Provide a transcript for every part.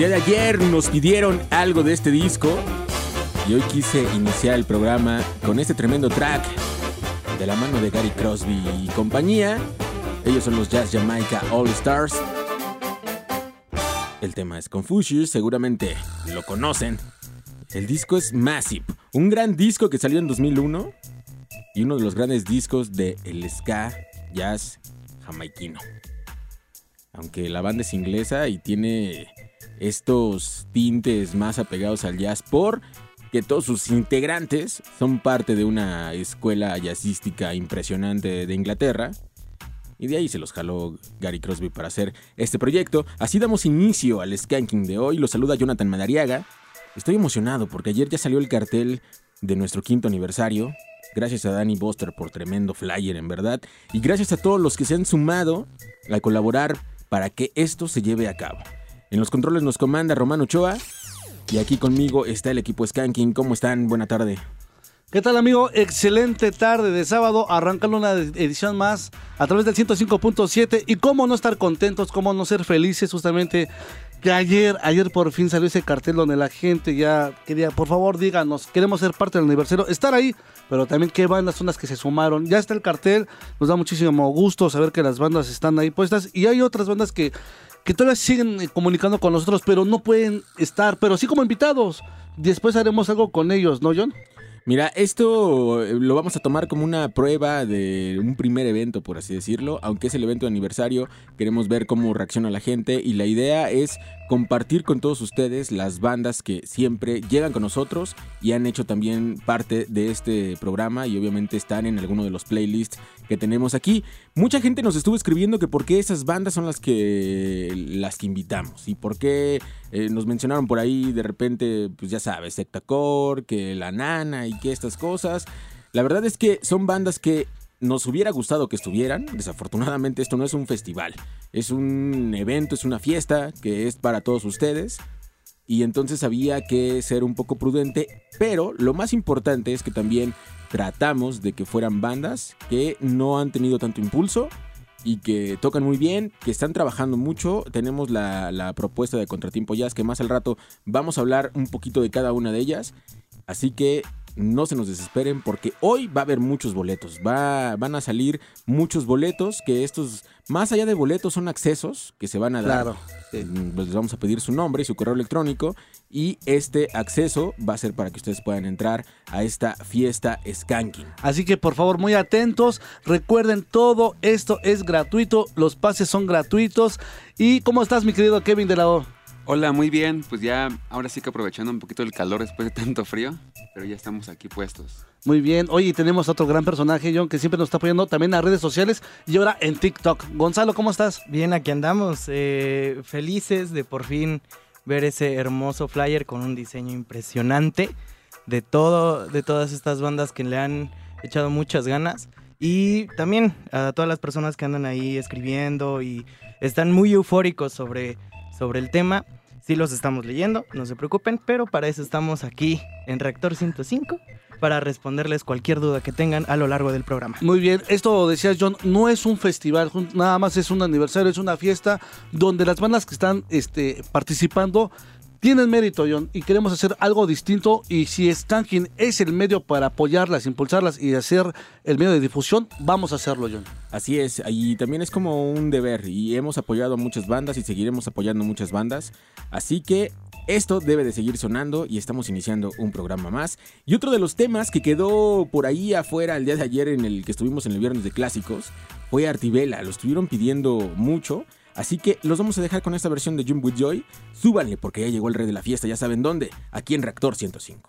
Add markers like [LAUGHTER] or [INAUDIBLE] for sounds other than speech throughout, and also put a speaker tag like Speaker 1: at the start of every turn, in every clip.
Speaker 1: Día de ayer nos pidieron algo de este disco y hoy quise iniciar el programa con este tremendo track de la mano de Gary Crosby y compañía. Ellos son los Jazz Jamaica All Stars. El tema es Confucius, seguramente lo conocen. El disco es Massive, un gran disco que salió en 2001 y uno de los grandes discos de el ska jazz jamaiquino. Aunque la banda es inglesa y tiene estos tintes más apegados al jazz por que todos sus integrantes son parte de una escuela jazzística impresionante de Inglaterra. Y de ahí se los jaló Gary Crosby para hacer este proyecto. Así damos inicio al Skanking de hoy. Lo saluda Jonathan Madariaga. Estoy emocionado porque ayer ya salió el cartel de nuestro quinto aniversario. Gracias a Danny Buster por tremendo flyer, en verdad. Y gracias a todos los que se han sumado a colaborar para que esto se lleve a cabo. En los controles nos comanda Romano Ochoa. Y aquí conmigo está el equipo Skanking. ¿Cómo están? Buena tarde.
Speaker 2: ¿Qué tal amigo? Excelente tarde de sábado, arrancando una edición más a través del 105.7 y cómo no estar contentos, cómo no ser felices justamente que ayer, ayer por fin salió ese cartel donde la gente ya quería, por favor díganos, queremos ser parte del aniversario, estar ahí, pero también qué bandas son las que se sumaron. Ya está el cartel, nos da muchísimo gusto saber que las bandas están ahí puestas y hay otras bandas que que todavía siguen comunicando con nosotros, pero no pueden estar, pero sí como invitados. Después haremos algo con ellos, ¿no, John?
Speaker 1: Mira, esto eh, lo vamos a tomar como una prueba de un primer evento, por así decirlo. Aunque es el evento de aniversario, queremos ver cómo reacciona la gente y la idea es compartir con todos ustedes las bandas que siempre llegan con nosotros y han hecho también parte de este programa y obviamente están en alguno de los playlists que tenemos aquí. Mucha gente nos estuvo escribiendo que por qué esas bandas son las que las que invitamos y por qué eh, nos mencionaron por ahí de repente, pues ya sabes, Sectacore, que La Nana y que estas cosas. La verdad es que son bandas que nos hubiera gustado que estuvieran. Desafortunadamente esto no es un festival, es un evento, es una fiesta que es para todos ustedes. Y entonces había que ser un poco prudente, pero lo más importante es que también tratamos de que fueran bandas que no han tenido tanto impulso y que tocan muy bien, que están trabajando mucho. Tenemos la, propuesta de Contratiempo Jazz, que más al rato vamos a hablar un poquito de cada una de ellas. Así que no se nos desesperen porque hoy va a haber muchos boletos. Va, van a salir muchos boletos que estos, más allá de boletos, son accesos que se van a dar. Claro. Mm, pues les vamos a pedir su nombre y su correo electrónico. Y este acceso va a ser para que ustedes puedan entrar a esta fiesta Skanking.
Speaker 2: Así que por favor, muy atentos. Recuerden, todo esto es gratuito. Los pases son gratuitos. ¿Y cómo estás, mi querido Kevin de la O?
Speaker 3: Hola, muy bien. Pues ya, ahora sí que aprovechando un poquito el calor después de tanto frío, pero ya estamos aquí puestos.
Speaker 2: Muy bien. Oye, tenemos otro gran personaje, John, que siempre nos está apoyando también a redes sociales y ahora en TikTok. Gonzalo, ¿cómo estás?
Speaker 4: Bien, aquí andamos. Eh, felices de por fin ver ese hermoso flyer con un diseño impresionante de todo, de todas estas bandas que le han echado muchas ganas. Y también a todas las personas que andan ahí escribiendo y están muy eufóricos sobre, sobre el tema. Sí los estamos leyendo, no se preocupen, pero para eso estamos aquí en Reactor 105 para responderles cualquier duda que tengan a lo largo del programa.
Speaker 2: Muy bien, esto decías John, no es un festival, nada más es un aniversario, es una fiesta donde las bandas que están este, participando tienen mérito, John, y queremos hacer algo distinto. Y si Stankin es el medio para apoyarlas, impulsarlas y hacer el medio de difusión, vamos a hacerlo, John.
Speaker 1: Así es, y también es como un deber. Y hemos apoyado a muchas bandas y seguiremos apoyando muchas bandas. Así que esto debe de seguir sonando y estamos iniciando un programa más. Y otro de los temas que quedó por ahí afuera el día de ayer en el que estuvimos en el viernes de clásicos fue Artivela. Lo estuvieron pidiendo mucho. Así que los vamos a dejar con esta versión de Jump With Joy. Súbanle porque ya llegó el rey de la fiesta, ya saben dónde, aquí en Reactor 105.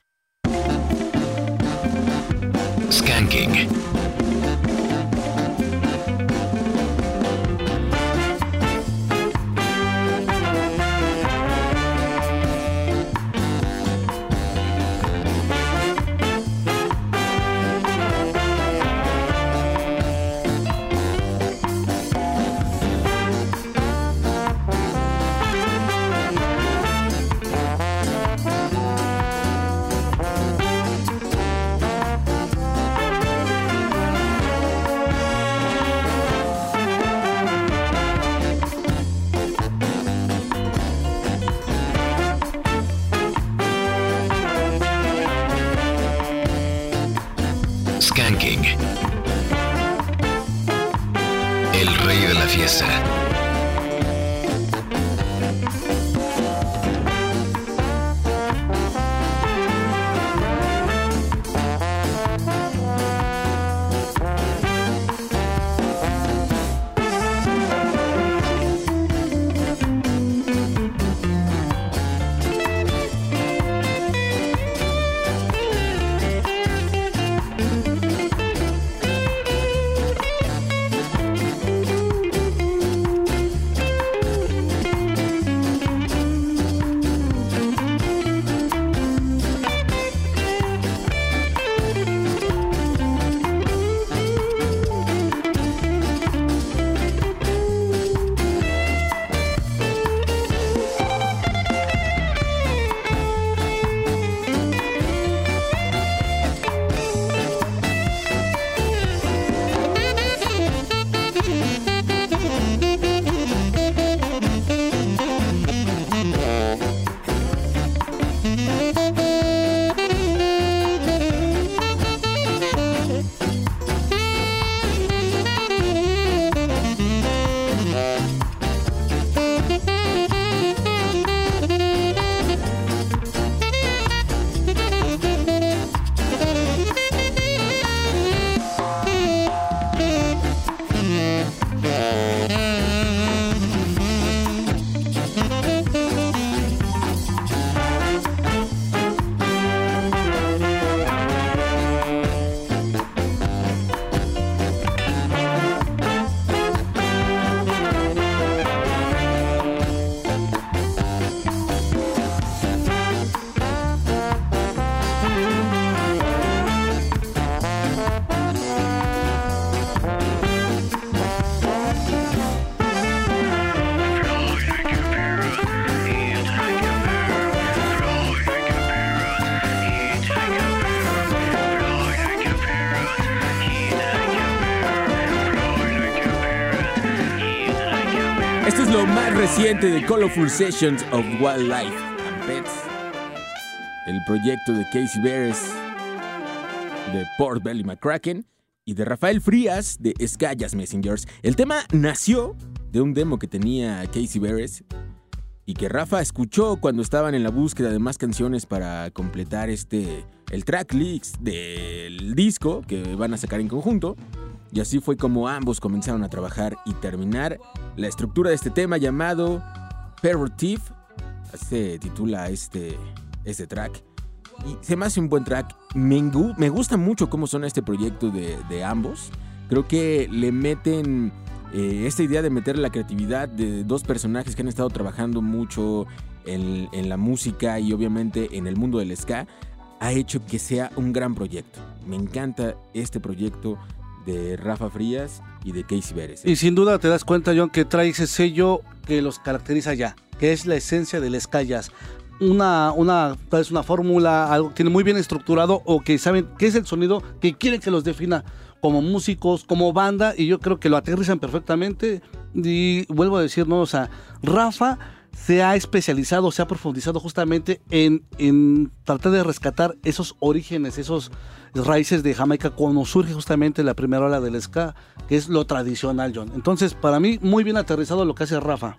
Speaker 1: Más reciente de Colorful Sessions of Wildlife and Pets. El proyecto de Casey Beres, de Port Belly McCracken y de Rafael Frías de Escallas Messengers. El tema nació de un demo que tenía Casey Beres y que Rafa escuchó cuando estaban en la búsqueda de más canciones para completar este el track list del disco que van a sacar en conjunto. Y así fue como ambos comenzaron a trabajar y terminar la estructura de este tema llamado. Así se titula este, este track. Y se me hace un buen track. Me, gusta mucho cómo suena este proyecto de, ambos. Creo que le meten eh, esta idea de meter la creatividad de dos personajes que han estado trabajando mucho en la música y obviamente en el mundo del ska. Ha hecho que sea un gran proyecto. Me encanta este proyecto de Rafa Frías y de Casey Beres.
Speaker 2: Y sin duda te das cuenta, John, que trae ese sello que los caracteriza ya, que es la esencia del Escallas. Una, una, tal vez una fórmula, algo que tiene muy bien estructurado o que saben qué es el sonido que quieren que los defina como músicos, como banda, y yo creo que lo aterrizan perfectamente. Y vuelvo a decir, ¿no? O sea, Rafa se ha especializado, se ha profundizado justamente en, en tratar de rescatar esos orígenes, esos raíces de Jamaica cuando surge justamente la primera ola del ska, que es lo tradicional, John. Entonces, para mí, muy bien aterrizado lo que hace Rafa.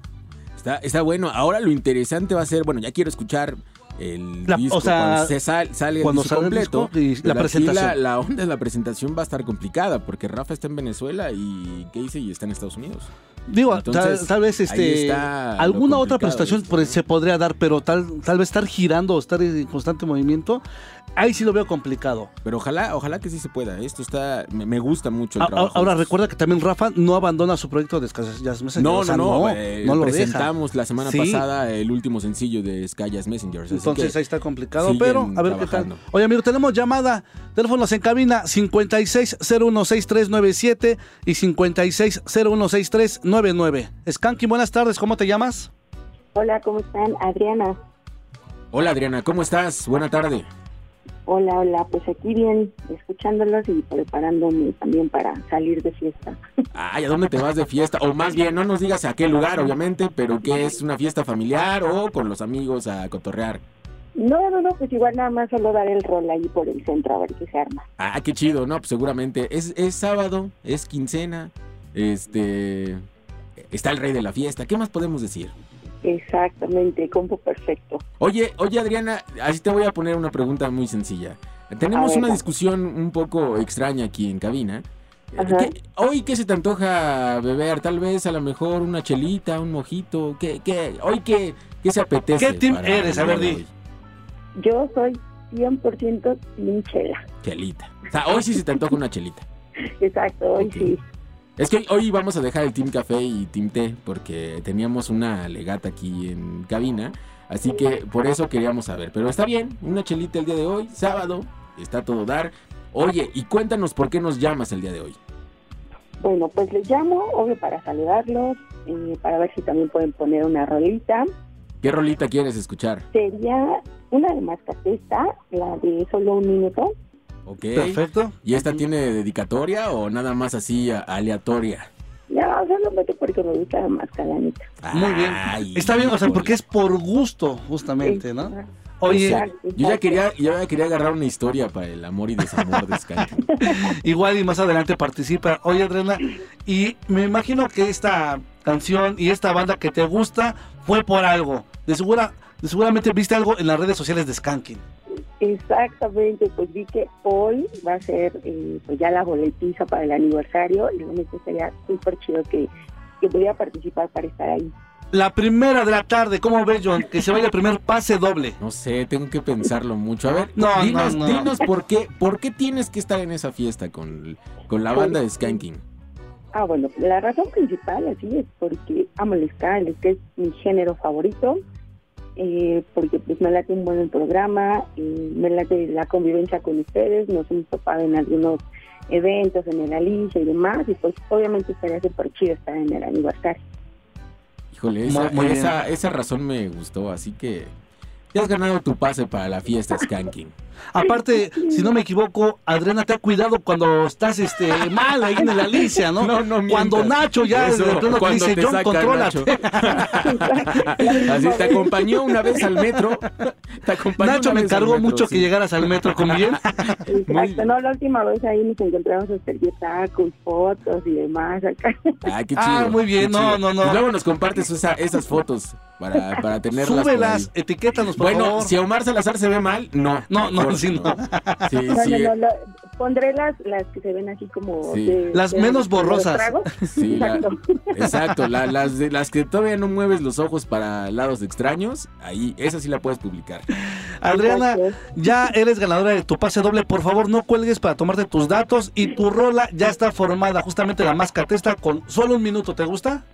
Speaker 1: Está, está bueno. Ahora lo interesante va a ser, bueno, ya quiero escuchar el
Speaker 2: La-
Speaker 1: disco
Speaker 2: o sea,
Speaker 1: cuando se sal- sale el
Speaker 2: cuando
Speaker 1: disco
Speaker 2: sale el
Speaker 1: completo.
Speaker 2: disco y la presentación.
Speaker 1: La, la onda de la presentación va a estar complicada porque Rafa está en Venezuela y Casey está en Estados Unidos.
Speaker 2: Digo,
Speaker 1: Entonces,
Speaker 2: tal, tal vez este alguna otra prestación
Speaker 1: esto, ¿no?
Speaker 2: se podría dar, pero tal, tal vez estar girando o estar en constante movimiento, ahí sí lo veo complicado.
Speaker 1: Pero ojalá, ojalá que sí se pueda. Esto está, me, me gusta mucho el
Speaker 2: A-
Speaker 1: trabajo.
Speaker 2: Ahora recuerda que también Rafa no abandona su proyecto de Sky Messenger.
Speaker 1: No,
Speaker 2: o sea,
Speaker 1: no, no,
Speaker 2: no,
Speaker 1: eh,
Speaker 2: no lo deja.
Speaker 1: presentamos la semana
Speaker 2: Sí.
Speaker 1: pasada el último sencillo de Sky así
Speaker 2: Entonces ahí está complicado, pero a ver qué tal. Oye, amigo, tenemos llamada. Teléfonos en cabina 56016397 y 56016399. Skanky, buenas tardes, ¿cómo te llamas?
Speaker 5: Hola, ¿cómo están? Adriana.
Speaker 1: Hola Adriana, ¿cómo estás? Buena tarde.
Speaker 5: Hola, hola. Pues aquí bien, escuchándolos y preparándome también para salir de fiesta.
Speaker 1: Ay, ¿a dónde te vas de fiesta? O más bien, no nos digas a qué lugar, obviamente, pero que es una fiesta familiar o con los amigos a cotorrear.
Speaker 5: No, no, no, pues igual nada más solo dar el rol ahí por el centro a ver qué se arma.
Speaker 1: Ah, qué chido, ¿no? Pues seguramente es, es sábado, es quincena, este... Está el rey de la fiesta, ¿qué más podemos decir?
Speaker 5: Exactamente, combo perfecto.
Speaker 1: Oye, oye Adriana, así te voy a poner una pregunta muy sencilla. Tenemos una discusión un poco extraña aquí en cabina.
Speaker 5: Ajá.
Speaker 1: ¿Qué- hoy, ¿qué se te antoja beber? Tal vez, a lo mejor, una chelita, un mojito. ¿Qué, qué, hoy, qué, qué se apetece?
Speaker 2: ¿Qué team eres? A ver, di.
Speaker 5: Yo soy 100% linchela.
Speaker 1: Chelita. O sea, hoy sí se te antoja una chelita.
Speaker 5: Exacto, hoy sí.
Speaker 1: Es que hoy, hoy vamos a dejar el Team Café y Team Té porque teníamos una legata aquí en cabina. Así que por eso queríamos saber. Pero está bien, una chelita el día de hoy, sábado, está todo dar. Oye, y cuéntanos por qué nos llamas el día de hoy.
Speaker 5: Bueno, pues les llamo, obvio, para saludarlos, eh, para ver si también pueden poner una rolita.
Speaker 1: ¿Qué rolita quieres escuchar?
Speaker 5: Sería una de Mascatesta, la de solo un minuto.
Speaker 1: Ok.
Speaker 2: Perfecto.
Speaker 1: ¿Y esta tiene dedicatoria o nada más así a- aleatoria?
Speaker 5: No, solamente porque me gusta más calanita.
Speaker 2: Muy bien.
Speaker 1: Ay,
Speaker 2: Está bien, o sea,
Speaker 1: híjole.
Speaker 2: porque es por gusto, justamente, ¿no? Oye,
Speaker 5: Exacto,
Speaker 1: Yo ya
Speaker 5: exacto.
Speaker 1: quería, yo ya quería agarrar una historia para el amor y desamor de Sky. [LAUGHS]
Speaker 2: igual y más adelante participa. Oye, Adriana, y me imagino que esta canción y esta banda que te gusta fue por algo. De segura, de seguramente viste algo en las redes sociales de Skanking.
Speaker 5: Exactamente, pues vi que hoy va a ser eh, pues ya la boletiza para el aniversario y único sería súper chido que, que pudiera participar para estar ahí.
Speaker 2: La primera de la tarde, ¿cómo ves, John? Que se vaya el primer pase doble.
Speaker 1: No sé, tengo que pensarlo mucho. A ver,
Speaker 2: No, no,
Speaker 1: dinos,
Speaker 2: no.
Speaker 1: dinos por qué, por qué tienes que estar en esa fiesta con, con la banda de Skanking.
Speaker 5: Ah, bueno, la razón principal así es porque amo el ska, el ska es mi género favorito, eh, porque pues me late un buen programa, eh, me late la convivencia con ustedes, nos hemos topado en algunos eventos, en el Alicia y demás, y pues obviamente estaría súper chido estar en el aniversario.
Speaker 1: Híjole, esa,
Speaker 2: Muy- muy bien.
Speaker 1: esa, esa razón me gustó, así que te has ganado tu pase para la fiesta Skanking.
Speaker 2: Aparte, si no me equivoco, Adriana te ha cuidado cuando estás este mal ahí en la Alicia, ¿no?
Speaker 1: No, no mientas.
Speaker 2: Cuando Nacho ya
Speaker 1: Eso,
Speaker 2: de plano te
Speaker 1: cuando
Speaker 2: dice,
Speaker 1: te
Speaker 2: John.
Speaker 1: Nacho. Así te acompañó una vez al metro. Te acompañó
Speaker 2: Nacho me encargó
Speaker 1: metro,
Speaker 2: mucho
Speaker 1: sí.
Speaker 2: que llegaras al metro con bien.
Speaker 5: Exacto, no, la última vez ahí nos encontramos a hacer tacos, fotos y demás acá.
Speaker 1: Ah, qué chido.
Speaker 2: Ah, muy bien, no,
Speaker 1: chido.
Speaker 2: no, no.
Speaker 1: Y luego nos compartes esa- esas fotos para, para tenerlas.
Speaker 2: Súbelas, etiquétanos,
Speaker 1: Bueno, si Omar Salazar se ve mal, no.
Speaker 2: No, no,
Speaker 1: Mejor
Speaker 2: sí, no.
Speaker 1: Sí,
Speaker 5: No,
Speaker 1: sí,
Speaker 5: no, no, lo- pondré las, las que se ven así como...
Speaker 1: Sí.
Speaker 5: de-
Speaker 2: Las
Speaker 5: de-
Speaker 2: menos
Speaker 5: de
Speaker 2: borrosas.
Speaker 1: sí, la-
Speaker 5: Exacto.
Speaker 1: exacto. la- [LAUGHS] las, de, las que todavía no mueves los ojos para lados extraños, ahí, esa sí la puedes publicar.
Speaker 2: Adriana,
Speaker 5: Exacto.
Speaker 2: ya eres ganadora de tu pase doble. Por favor, no cuelgues para tomarte tus datos. Y tu rola ya está formada, justamente la mascatesta, con solo un minuto. ¿Te gusta?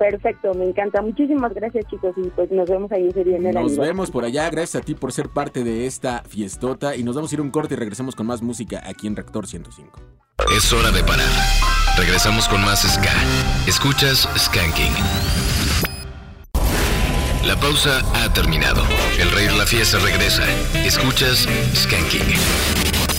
Speaker 5: Perfecto, me encanta. Muchísimas gracias, chicos. Y pues nos vemos ahí ese día en el
Speaker 1: Nos vemos por allá. Gracias a ti por ser parte de esta fiestota. Y nos vamos a ir a un corte y regresamos con más música aquí en Rector 105.
Speaker 6: Es hora de parar. Regresamos con más Ska. Escuchas Skanking. La pausa ha terminado. El rey de la fiesta regresa. Escuchas Skanking.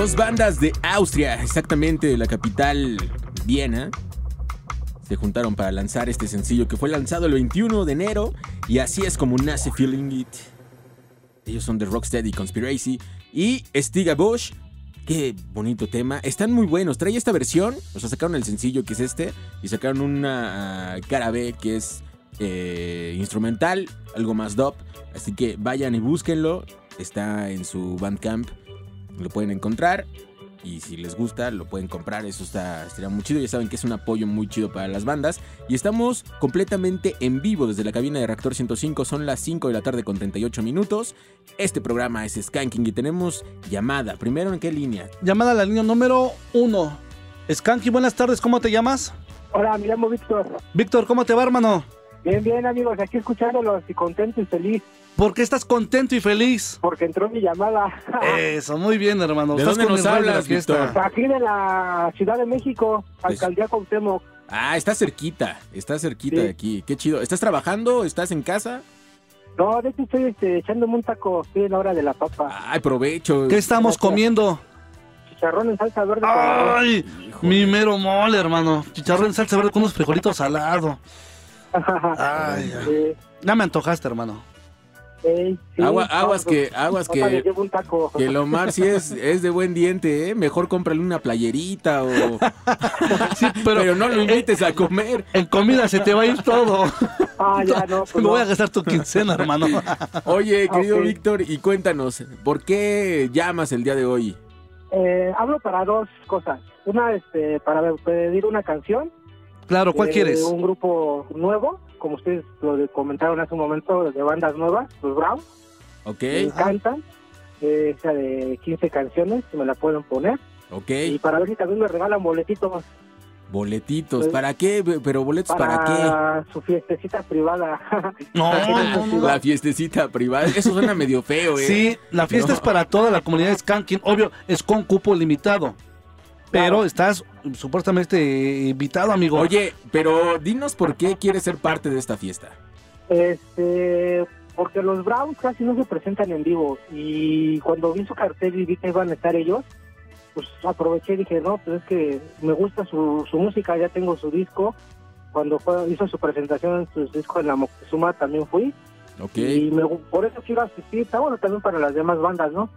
Speaker 1: Dos bandas de Austria, exactamente de la capital Viena, se juntaron para lanzar este sencillo que fue lanzado el 21 de enero y así es como nace Feeling It. Ellos son de Rocksteady Conspiracy y Stiga Bush. Qué bonito tema. Están muy buenos. Trae esta versión. O sea, sacaron el sencillo que es este. Y sacaron una ah, cara B que es eh, instrumental. Algo más dub. Así que vayan y búsquenlo. Está en su Bandcamp. Lo pueden encontrar. Y si les gusta, lo pueden comprar. Eso está, estaría muy chido. Ya saben que es un apoyo muy chido para las bandas. Y estamos completamente en vivo desde la cabina de Reactor 105. Son las 5 de la tarde con 38 minutos. Este programa es Skanking y tenemos llamada. Primero, ¿en qué línea?
Speaker 2: Llamada a la línea número uno. Skanky, buenas tardes, ¿cómo te llamas?
Speaker 7: Hola, me llamo Víctor.
Speaker 2: Víctor, ¿cómo te va, hermano?
Speaker 7: Bien, bien, amigos, aquí escuchándolos y contento y feliz
Speaker 2: ¿Por qué estás contento y feliz?
Speaker 7: porque entró mi llamada.
Speaker 2: Eso, muy bien, hermano.
Speaker 1: ¿De
Speaker 2: Estás
Speaker 1: dónde
Speaker 2: con
Speaker 1: nos hablas. Víctor?
Speaker 7: Aquí de la Ciudad de México, Alcaldía Cuauhtémoc.
Speaker 1: Ah, está cerquita. Está cerquita
Speaker 7: Sí.
Speaker 1: de aquí. Qué chido. ¿Estás trabajando? ¿Estás en casa?
Speaker 7: No, de hecho estoy este, echándome un taco, estoy en la hora de la papa.
Speaker 1: Ay, provecho.
Speaker 2: ¿Qué estamos
Speaker 7: Gracias.
Speaker 2: comiendo?
Speaker 7: Chicharrón en salsa verde.
Speaker 2: Ay, mi mero mole, hermano. Chicharrón en salsa verde con unos frijolitos salados. [LAUGHS] Ay, ya.
Speaker 7: Sí,
Speaker 2: Ya me antojaste, hermano.
Speaker 7: Sí,
Speaker 1: Agua-
Speaker 7: no,
Speaker 1: aguas
Speaker 7: pues,
Speaker 1: que, aguas que, que el Omar sí es, es de buen diente, ¿eh? Mejor cómprale una playerita o... [LAUGHS]
Speaker 2: Sí,
Speaker 1: Pero,
Speaker 2: pero,
Speaker 1: no lo invites a comer.
Speaker 2: en comida se te va a ir todo.
Speaker 7: Ah, ya, no, pues
Speaker 2: Me voy a gastar tu quincena, hermano. [LAUGHS]
Speaker 1: Oye, querido. Víctor, y cuéntanos, ¿por qué llamas el día de hoy?
Speaker 7: Eh, hablo para dos cosas. Una, este, para pedir una canción.
Speaker 2: Claro, ¿cuál
Speaker 7: de
Speaker 2: quieres?
Speaker 7: Un grupo nuevo, como ustedes lo comentaron hace un momento, de bandas nuevas, los Brown.
Speaker 1: ¿Ok?
Speaker 7: Me encantan. Eh, esa de 15 canciones, si me la pueden poner.
Speaker 1: ¿Ok?
Speaker 7: Y para ver si también me regalan boletitos
Speaker 1: Boletitos,
Speaker 7: Pues-
Speaker 1: ¿para qué? Pero boletos
Speaker 7: para,
Speaker 1: para,
Speaker 7: su fiestecita privada. [LAUGHS]
Speaker 2: No, no,
Speaker 1: qué?
Speaker 2: no.
Speaker 1: La fiestecita privada. Eso suena medio feo, ¿eh?
Speaker 2: Sí, la fiesta
Speaker 1: No.
Speaker 2: es para toda la comunidad de Skanking. Obvio, es con cupo limitado. Pero
Speaker 5: Claro.
Speaker 2: estás supuestamente invitado, amigo.
Speaker 1: Oye, pero dinos por qué quieres ser parte de esta fiesta.
Speaker 7: Este, porque los Browns casi no se presentan en vivo y cuando vi su cartel y vi que iban a estar ellos, pues aproveché y dije, no, pues es que me gusta su, su música, ya tengo su disco. Cuando fue, hizo su presentación en su disco en la Moctezuma también fui
Speaker 1: Ok.
Speaker 7: y me por eso quiero asistir. Está bueno también para las demás bandas, ¿no?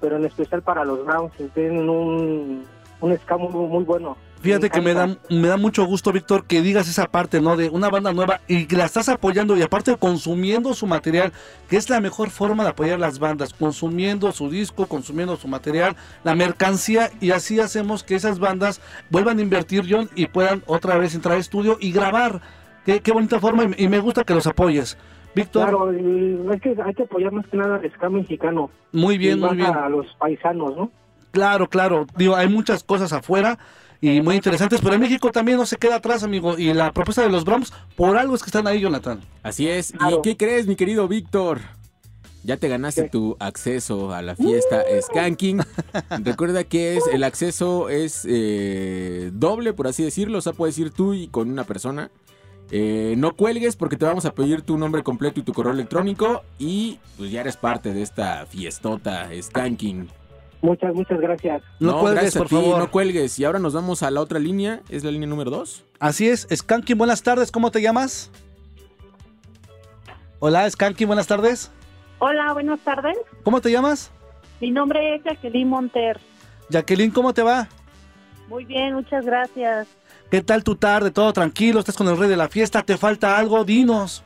Speaker 7: Pero en especial para los Browns, que tienen un, un ska muy, muy bueno.
Speaker 2: Fíjate que me da, me da mucho gusto, Víctor, que digas esa parte, ¿no? De una banda nueva y que la estás apoyando y aparte consumiendo su material, que es la mejor forma de apoyar las bandas, consumiendo su disco, consumiendo su material, la mercancía y así hacemos que esas bandas vuelvan a invertir, John, y puedan otra vez entrar al estudio y grabar. Qué, qué bonita forma y, y me gusta que los apoyes. Víctor,
Speaker 7: Claro, es que hay que apoyar más que nada al ska mexicano.
Speaker 2: muy bien, muy bien.
Speaker 7: A los paisanos, ¿no?
Speaker 2: Claro, claro. Digo, hay muchas cosas afuera y muy interesantes, pero en México también no se queda atrás, amigo. Y la propuesta de los Browns, por algo es que están ahí, Jonathan.
Speaker 1: Así es. ¿Y qué crees, mi querido Víctor? Ya te ganaste
Speaker 7: ¿Qué?
Speaker 1: tu acceso a la fiesta Skanking. [LAUGHS] Recuerda que es el acceso es eh, doble, por así decirlo. O sea, puedes ir tú y con una persona. Eh, no cuelgues porque te vamos a pedir tu nombre completo y tu correo electrónico. Y pues ya eres parte de esta fiestota Skanking.
Speaker 7: Muchas, muchas gracias.
Speaker 2: No, cuelgues,
Speaker 1: gracias
Speaker 2: por
Speaker 1: ti,
Speaker 2: favor.
Speaker 1: no cuelgues. Y ahora nos vamos a la otra línea. Es la línea número 2.
Speaker 2: Así es, Skanky, buenas tardes, ¿cómo te llamas? Hola, Skanky, buenas tardes.
Speaker 8: Hola, buenas tardes.
Speaker 2: ¿Cómo te llamas?
Speaker 8: Mi nombre es Jacqueline Monter.
Speaker 2: Jacqueline, ¿cómo te va?
Speaker 8: Muy bien, muchas gracias.
Speaker 2: ¿Qué tal tu tarde? ¿Todo tranquilo? ¿Estás con el rey de la fiesta? ¿Te falta algo? Dinos.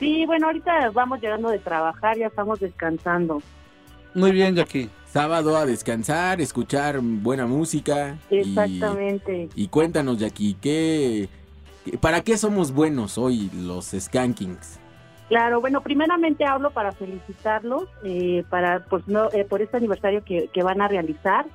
Speaker 8: Sí, bueno, ahorita vamos llegando de trabajar, ya estamos descansando.
Speaker 2: Muy bien, Jackie.
Speaker 1: Sábado a descansar, escuchar buena música. y-
Speaker 8: Exactamente.
Speaker 1: Y cuéntanos, Jackie, ¿qué, qué- ¿para qué somos buenos hoy los Skankings?
Speaker 8: Claro, bueno, primeramente hablo para felicitarlos eh, para pues no eh, por este aniversario que, que van a realizar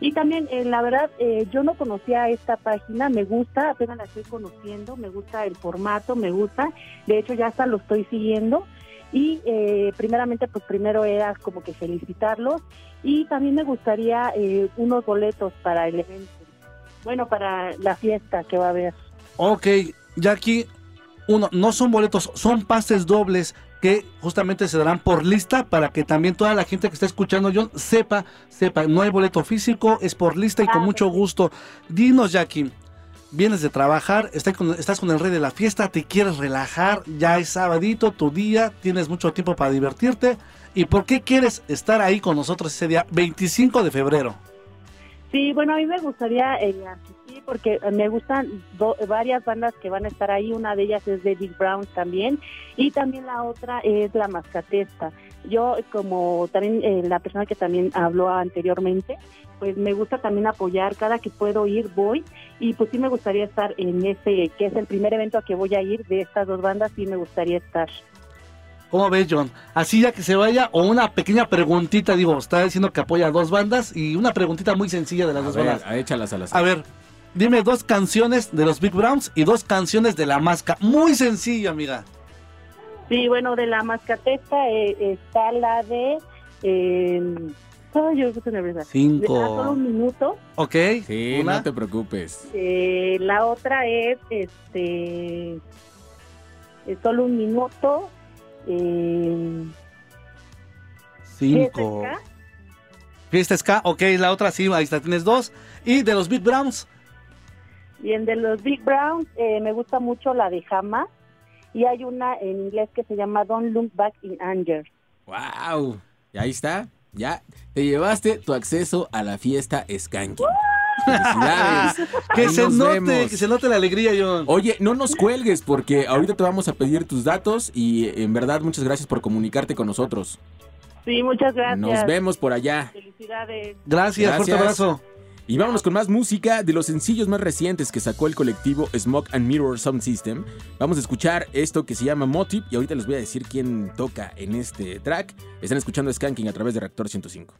Speaker 8: y también eh, la verdad eh, yo no conocía esta página, me gusta, apenas la estoy conociendo, me gusta el formato, me gusta, de hecho ya hasta lo estoy siguiendo y eh, primeramente pues primero era como que felicitarlos y también me gustaría eh, unos boletos para el evento, bueno para la fiesta que va a haber.
Speaker 2: Ok, Jackie, uno, no son boletos, son pases dobles que justamente se darán por lista para que también toda la gente que está escuchando John sepa, sepa, no hay boleto físico, es por lista y con
Speaker 8: Ah,
Speaker 2: mucho gusto. Dinos, Jackie, vienes de trabajar, estás con, estás con el rey de la fiesta, te quieres relajar, ya es sabadito, tu día, tienes mucho tiempo para divertirte. ¿Y por qué quieres estar ahí con nosotros ese día, 25 de febrero?
Speaker 8: Sí, bueno, a mí me gustaría eh, porque me gustan varias bandas que van a estar ahí. Una de ellas es de Big Brown también y también la otra es La Mascatesta. Yo, como también eh, la persona que también habló anteriormente, pues me gusta también apoyar. Cada que puedo ir, voy. Y pues sí me gustaría estar en ese, que es el primer evento a que voy a ir de estas dos bandas, sí me gustaría estar.
Speaker 2: ¿Cómo ves, John? Así ya que se vaya, o una pequeña preguntita, digo, está diciendo que apoya a dos bandas, y una preguntita muy sencilla de las
Speaker 1: A
Speaker 2: dos
Speaker 1: ver,
Speaker 2: bandas.
Speaker 1: a- échalas a las.
Speaker 2: A ver, dime dos canciones de los Big Browns y dos canciones de La Masca. Muy sencillo, amiga.
Speaker 8: Sí, bueno, de La Mascatesta eh, está la de... Eh, yo estoy nerviosa.
Speaker 2: Cinco.
Speaker 8: Ah, solo un minuto.
Speaker 2: Ok.
Speaker 1: Sí,
Speaker 2: una.
Speaker 1: no te preocupes.
Speaker 8: Eh, la otra es este eh, solo un minuto. Eh,
Speaker 2: Cinco.
Speaker 8: ¿Fiesta
Speaker 2: Fiesta Ska. Ok, la otra sí, ahí está, tienes dos. Y de los Big Browns.
Speaker 8: Bien, de los Big Browns eh, me gusta mucho la de Jama. Y hay una en inglés que se llama Don't Look Back in Anger.
Speaker 1: ¡Wow! Y ahí está. Ya te llevaste tu acceso a la fiesta Skanking. ¡Felicidades! [LAUGHS]
Speaker 2: Que se note,
Speaker 1: vemos.
Speaker 2: que se note la alegría, John.
Speaker 1: Oye, no nos cuelgues porque ahorita te vamos a pedir tus datos y en verdad muchas gracias por comunicarte con nosotros.
Speaker 8: Sí, muchas gracias.
Speaker 1: Nos vemos por allá.
Speaker 8: Felicidades.
Speaker 2: Gracias, fuerte
Speaker 1: Gracias.
Speaker 2: abrazo.
Speaker 1: Y vámonos con más música de los sencillos más recientes que sacó el colectivo Smoke and Mirror Sound System. Vamos a escuchar esto que se llama Motive y ahorita les voy a decir quién toca en este track. Están escuchando Skanking a través de Reactor 105.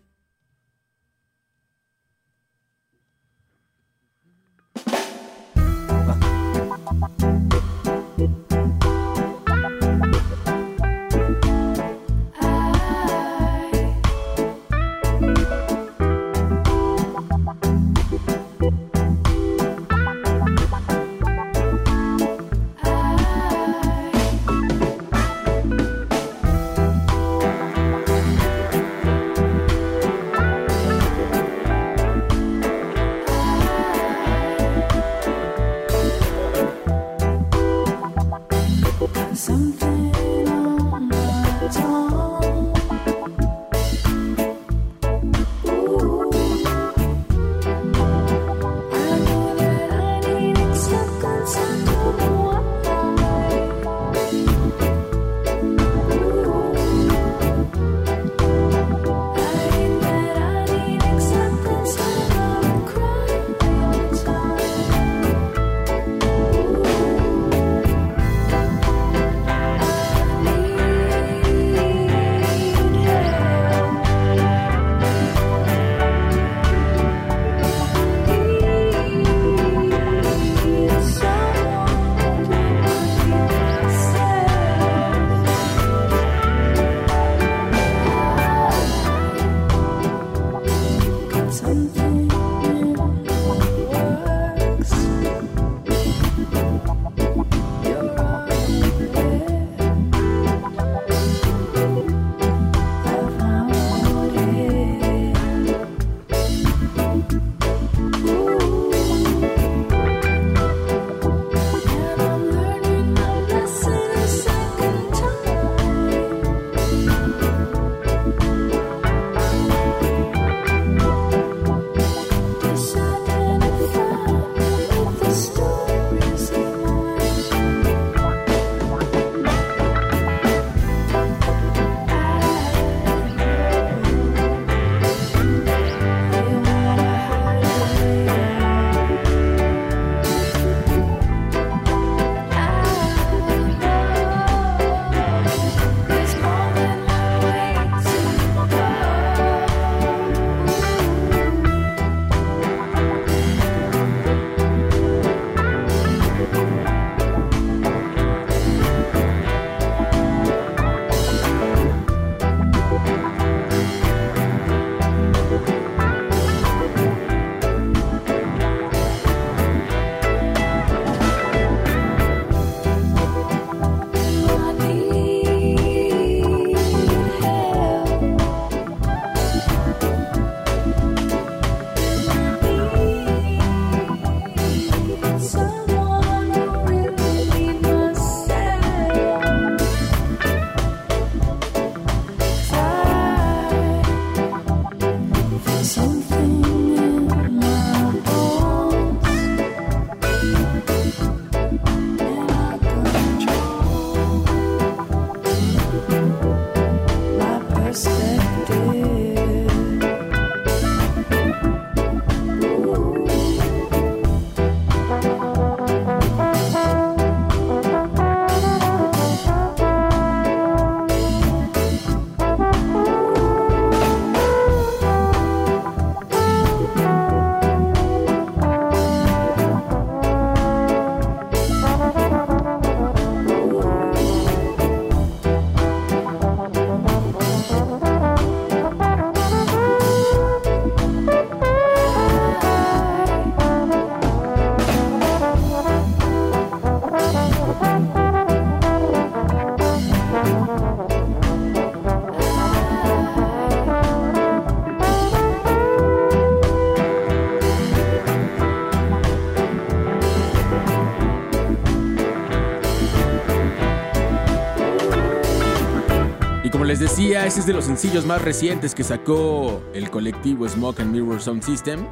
Speaker 1: Ese es de los sencillos más recientes que sacó el colectivo Smoke and Mirror Sound System.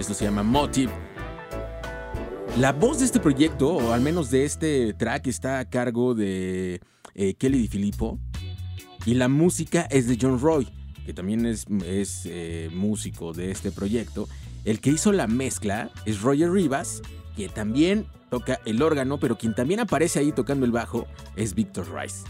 Speaker 1: Esto se llama Motive. La voz de este proyecto, o al menos de este track, está a cargo de eh, Kelly Di Filippo. Y la música es de John Roy, que también es, eh, músico de este proyecto. El que hizo la mezcla es Roger Rivas, que también toca el órgano, pero quien también aparece ahí tocando el bajo es Victor Rice.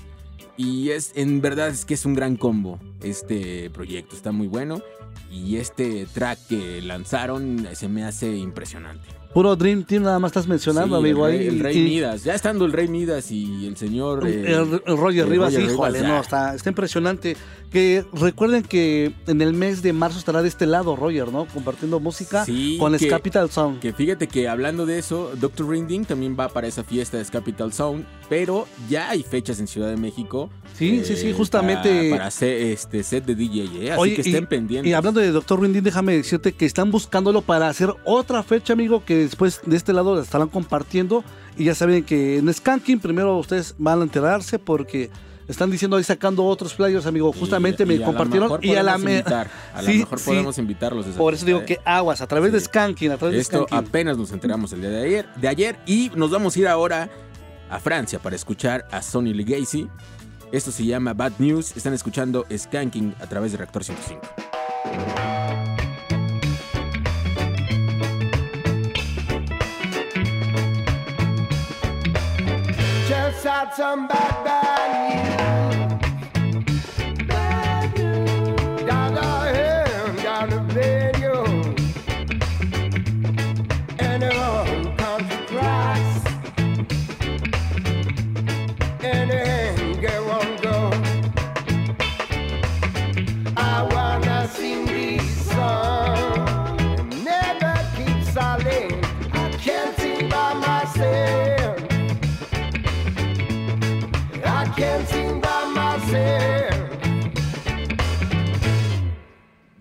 Speaker 1: Y es, en verdad es que es un gran combo este proyecto, está muy bueno. Y este track que lanzaron se me hace impresionante.
Speaker 2: Puro Dream Team, nada más estás mencionando,
Speaker 1: Sí,
Speaker 2: amigo.
Speaker 1: el, rey,
Speaker 2: ahí.
Speaker 1: el Rey
Speaker 2: Y-
Speaker 1: Midas, ya estando el Rey Midas y el señor... eh,
Speaker 2: El, el Roger
Speaker 1: el
Speaker 2: Rivas,
Speaker 1: Roger
Speaker 2: híjole,
Speaker 1: Rivas,
Speaker 2: no, está, está impresionante. Que recuerden que en el mes de marzo estará de este lado Roger, ¿no? Compartiendo música
Speaker 1: Sí,
Speaker 2: con
Speaker 1: que-
Speaker 2: Capital Sound.
Speaker 1: Que fíjate que hablando de eso, Dr. Rinding también va para esa fiesta de Capital Sound, pero ya hay fechas en Ciudad de México.
Speaker 2: Sí,
Speaker 1: eh,
Speaker 2: sí, sí, justamente-
Speaker 1: Para, para hacer este set de DJ, ¿eh? así
Speaker 2: Oye,
Speaker 1: que estén
Speaker 2: y-
Speaker 1: pendientes.
Speaker 2: Y hablando de Dr. Rindin, déjame decirte que están buscándolo para hacer otra fecha, amigo, que después de este lado la estarán compartiendo. Y ya saben que en Skanking primero ustedes van a enterarse porque están diciendo ahí sacando otros flyers, amigo. Justamente
Speaker 1: Y-
Speaker 2: me
Speaker 1: y
Speaker 2: compartieron y a la me-
Speaker 1: invitar, A lo
Speaker 2: Sí,
Speaker 1: mejor
Speaker 2: sí.
Speaker 1: podemos invitarlos. esa
Speaker 2: Por eso digo
Speaker 1: ¿eh?
Speaker 2: que aguas, a través de Skanking, a través
Speaker 1: Esto
Speaker 2: de Skanking.
Speaker 1: apenas nos enteramos el día de ayer, de ayer y nos vamos a ir ahora a Francia para escuchar a Sonny Legacy. Esto se llama Bad News. Están escuchando Skanking a través de Reactor 105.
Speaker 9: Just had some bad, bad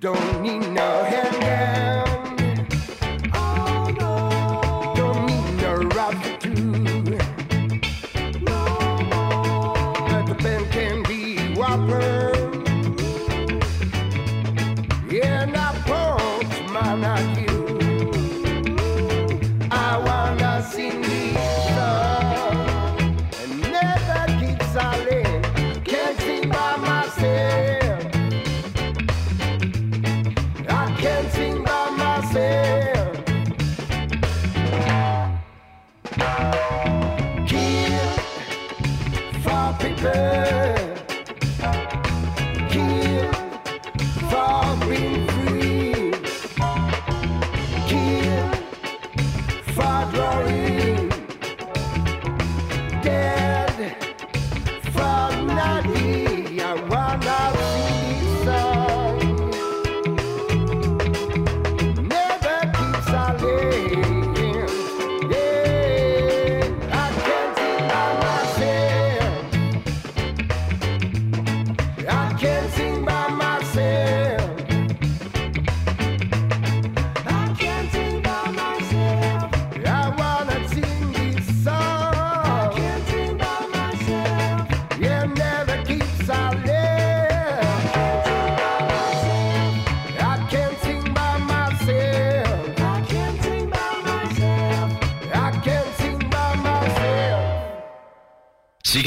Speaker 9: Don't need no hand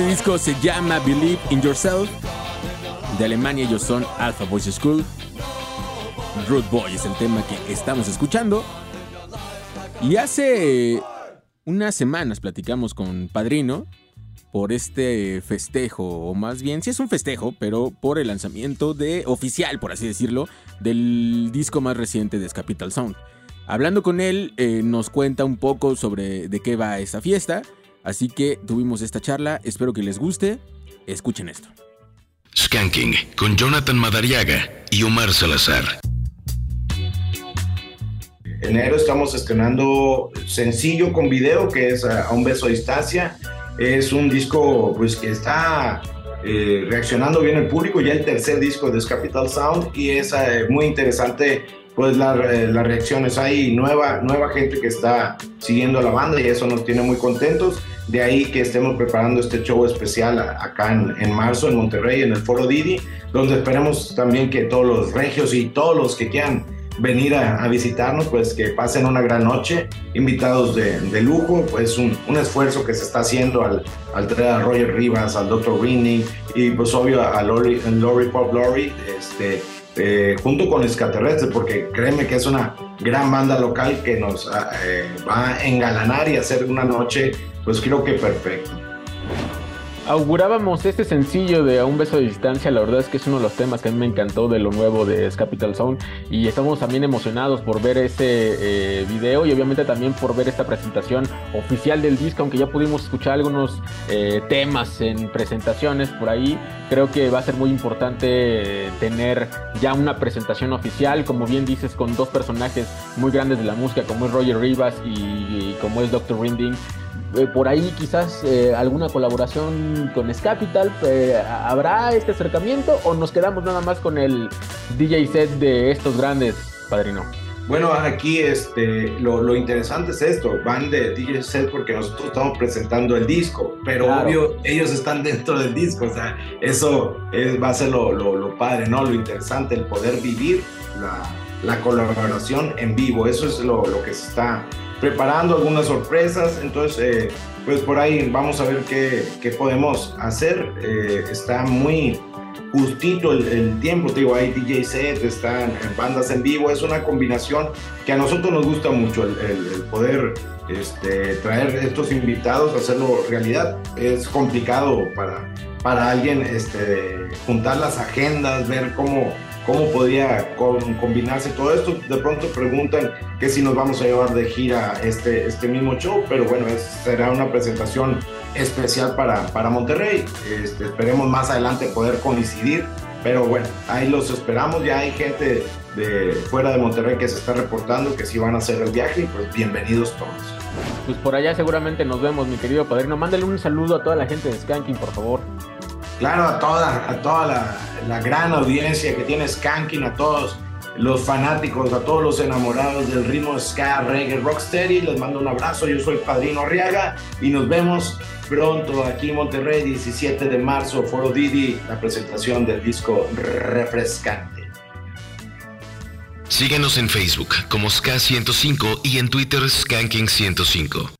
Speaker 1: Este disco se llama Believe in Yourself. De Alemania ellos son Alpha Voice School. Rude Boy es el tema que estamos escuchando. Y hace unas semanas platicamos con Padrino por este festejo, o más bien, sí es un festejo, pero por el lanzamiento de oficial, por así decirlo, del disco más reciente de Capital Sound. Hablando con él, eh, nos cuenta un poco sobre de qué va esta fiesta, así que tuvimos esta charla, espero que les guste, escuchen esto.
Speaker 10: Skanking con Jonathan Madariaga y Omar Salazar.
Speaker 11: enero estamos estrenando sencillo con video que es a, a un beso a distancia. Es un disco pues que está eh, reaccionando bien el público, ya el tercer disco de Capital Sound y es eh, muy interesante pues la- las reacciones. Hay nueva, nueva gente que está siguiendo a la banda y eso nos tiene muy contentos. De ahí que estemos preparando este show especial acá en, en marzo en Monterrey, en el Foro Didi, donde esperemos también que todos los regios y todos los que quieran venir a, visitarnos, pues que pasen una gran noche, invitados de, lujo, pues un, un esfuerzo que se está haciendo al, al a Roger Rivas, al Dr. Rinning y pues obvio a Lori, Lori Pop Lori, este, eh, junto con Extraterrestre, porque créeme que es una gran banda local que nos ah, eh, va a engalanar y hacer una noche, pues creo que perfecta.
Speaker 1: Augurábamos este sencillo de A un beso de distancia, la verdad es que es uno de los temas que a mí me encantó de lo nuevo de Capital Sound y estamos también emocionados por ver ese eh, video y obviamente también por ver esta presentación oficial del disco, aunque ya pudimos escuchar algunos eh, temas en presentaciones por ahí, creo que va a ser muy importante eh, tener ya una presentación oficial, como bien dices, con dos personajes muy grandes de la música, como es Roger Rivas y, y como es Dr. Rinding. Eh, por ahí quizás eh, alguna colaboración con Scapital. Eh, ¿Habrá este acercamiento o nos quedamos nada más con el DJ set de estos grandes, padrino?
Speaker 11: Bueno, aquí este, lo, lo interesante es esto, van de DJ set porque nosotros estamos presentando el disco, pero
Speaker 1: Claro.
Speaker 11: obvio ellos están [LAUGHS] dentro del disco, o sea, eso es- va a ser lo, lo- lo padre, ¿no? Lo interesante, el poder vivir la, la colaboración en vivo. Eso es lo, lo que se está preparando, algunas sorpresas. Entonces, eh, pues por ahí vamos a ver qué, qué podemos hacer. Eh, está muy justito el, tiempo, te digo, hay DJ set, están bandas en vivo, es una combinación que a nosotros nos gusta mucho el poder este, traer estos invitados, hacerlo realidad. Es complicado para, para alguien este, juntar las agendas, ver cómo, cómo podría con- combinarse todo esto. De pronto preguntan que si nos vamos a llevar de gira este, este mismo show, pero bueno, es- será una presentación especial para, para Monterrey. Este, esperemos más adelante poder coincidir, pero bueno, ahí los esperamos. Ya hay gente de fuera de Monterrey que se está reportando que sí van a hacer el viaje y pues bienvenidos todos.
Speaker 1: Pues por allá seguramente nos vemos, mi querido padrino. Mándale un saludo a toda la gente de Skanking, por favor.
Speaker 11: Claro, a toda, a toda la, la gran audiencia que tiene Skanking, a todos los fanáticos, a todos los enamorados del ritmo ska, reggae, rocksteady, les mando un abrazo. Yo soy Padrino Arriaga y nos vemos pronto aquí en Monterrey, 17 de marzo, Foro Didi, la presentación del disco Refrescante.
Speaker 6: Síguenos en Facebook como SK105 y en Twitter Skanking105.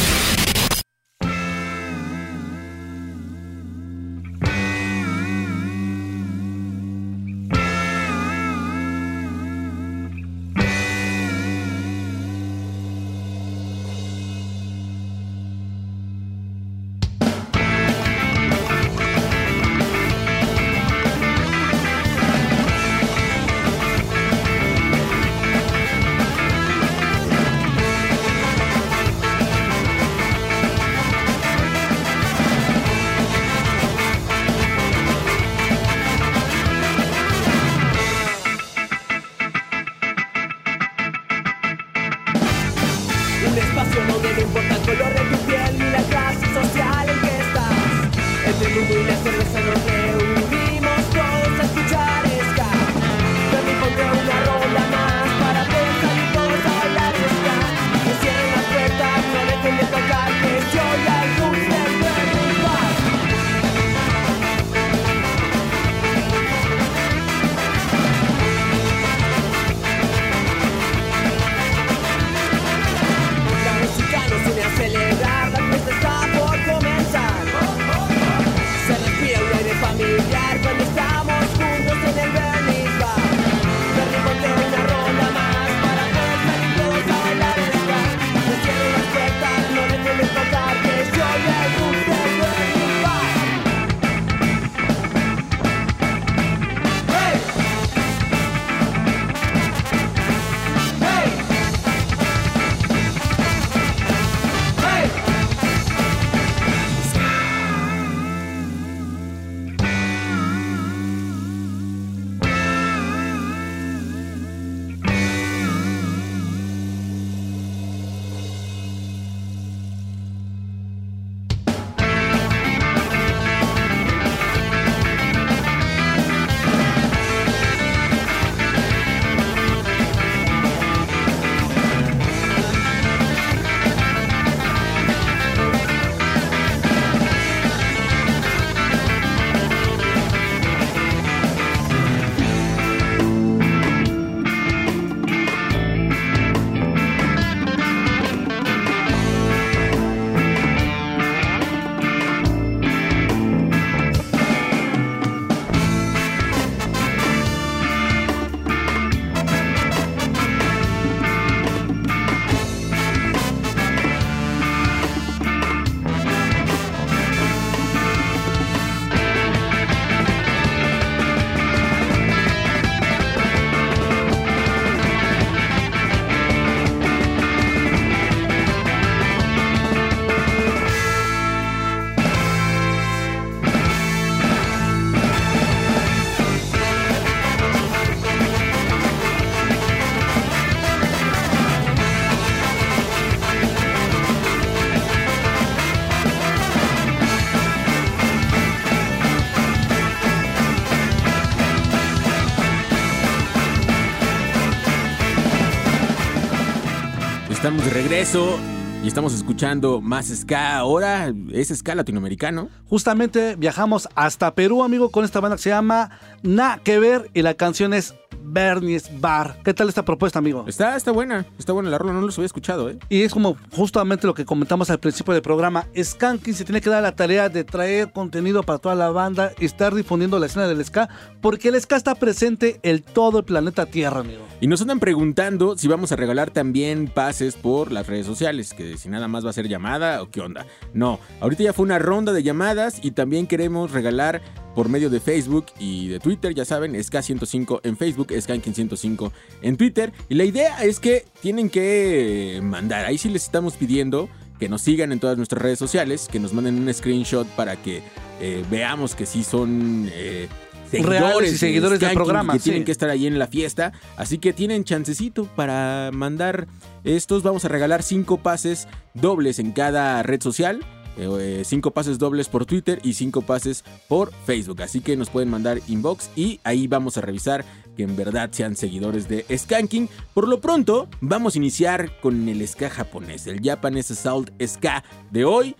Speaker 1: Regreso y estamos escuchando más ska. Ahora es ska latinoamericano.
Speaker 2: Justamente viajamos hasta Perú, amigo, con esta banda que se llama Na Que Ver y la canción es Bernie's Bar. ¿Qué tal esta propuesta, amigo?
Speaker 1: Está, está buena, está buena la rola, no los había escuchado, ¿eh?
Speaker 2: Y es como justamente lo que comentamos al principio del programa. Skanking se tiene que dar la tarea de traer contenido para toda la banda y estar difundiendo la escena del ska, porque el ska está presente en todo el planeta Tierra, amigo.
Speaker 1: Y nos andan preguntando si vamos a regalar también pases por las redes sociales, que si nada más va a ser llamada o qué onda. No, ahorita ya fue una ronda de llamadas y también queremos regalar por medio de Facebook y de Twitter, ya saben, SK105 en Facebook, Skanking105 en Twitter. Y la idea es que tienen que mandar, ahí sí les estamos pidiendo que nos sigan en todas nuestras redes sociales, que nos manden un screenshot para que eh, veamos que sí son... eh,
Speaker 2: Reales y seguidores del programa,
Speaker 1: Que
Speaker 2: sí.
Speaker 1: tienen que estar ahí en la fiesta. Así que tienen chancecito para mandar estos. Vamos a regalar cinco pases dobles en cada red social. Eh, cinco pases dobles por Twitter y cinco pases por Facebook. Así que nos pueden mandar inbox y ahí vamos a revisar que en verdad sean seguidores de Skanking. Por lo pronto, vamos a iniciar con el ska japonés, el Japanese Assault Ska de hoy.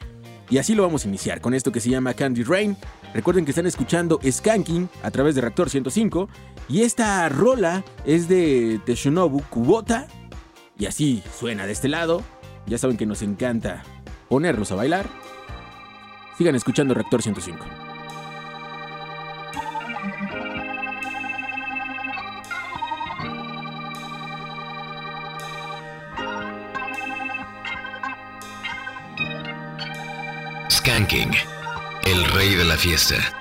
Speaker 1: Y así lo vamos a iniciar con esto que se llama Candy Rain. Recuerden que están escuchando Skanking a través de Reactor 105. Y esta rola es de Teshinobu Kubota. Y así suena de este lado. Ya saben que nos encanta ponerlos a bailar. Sigan escuchando Reactor 105.
Speaker 12: Skanking, el rey de la fiesta.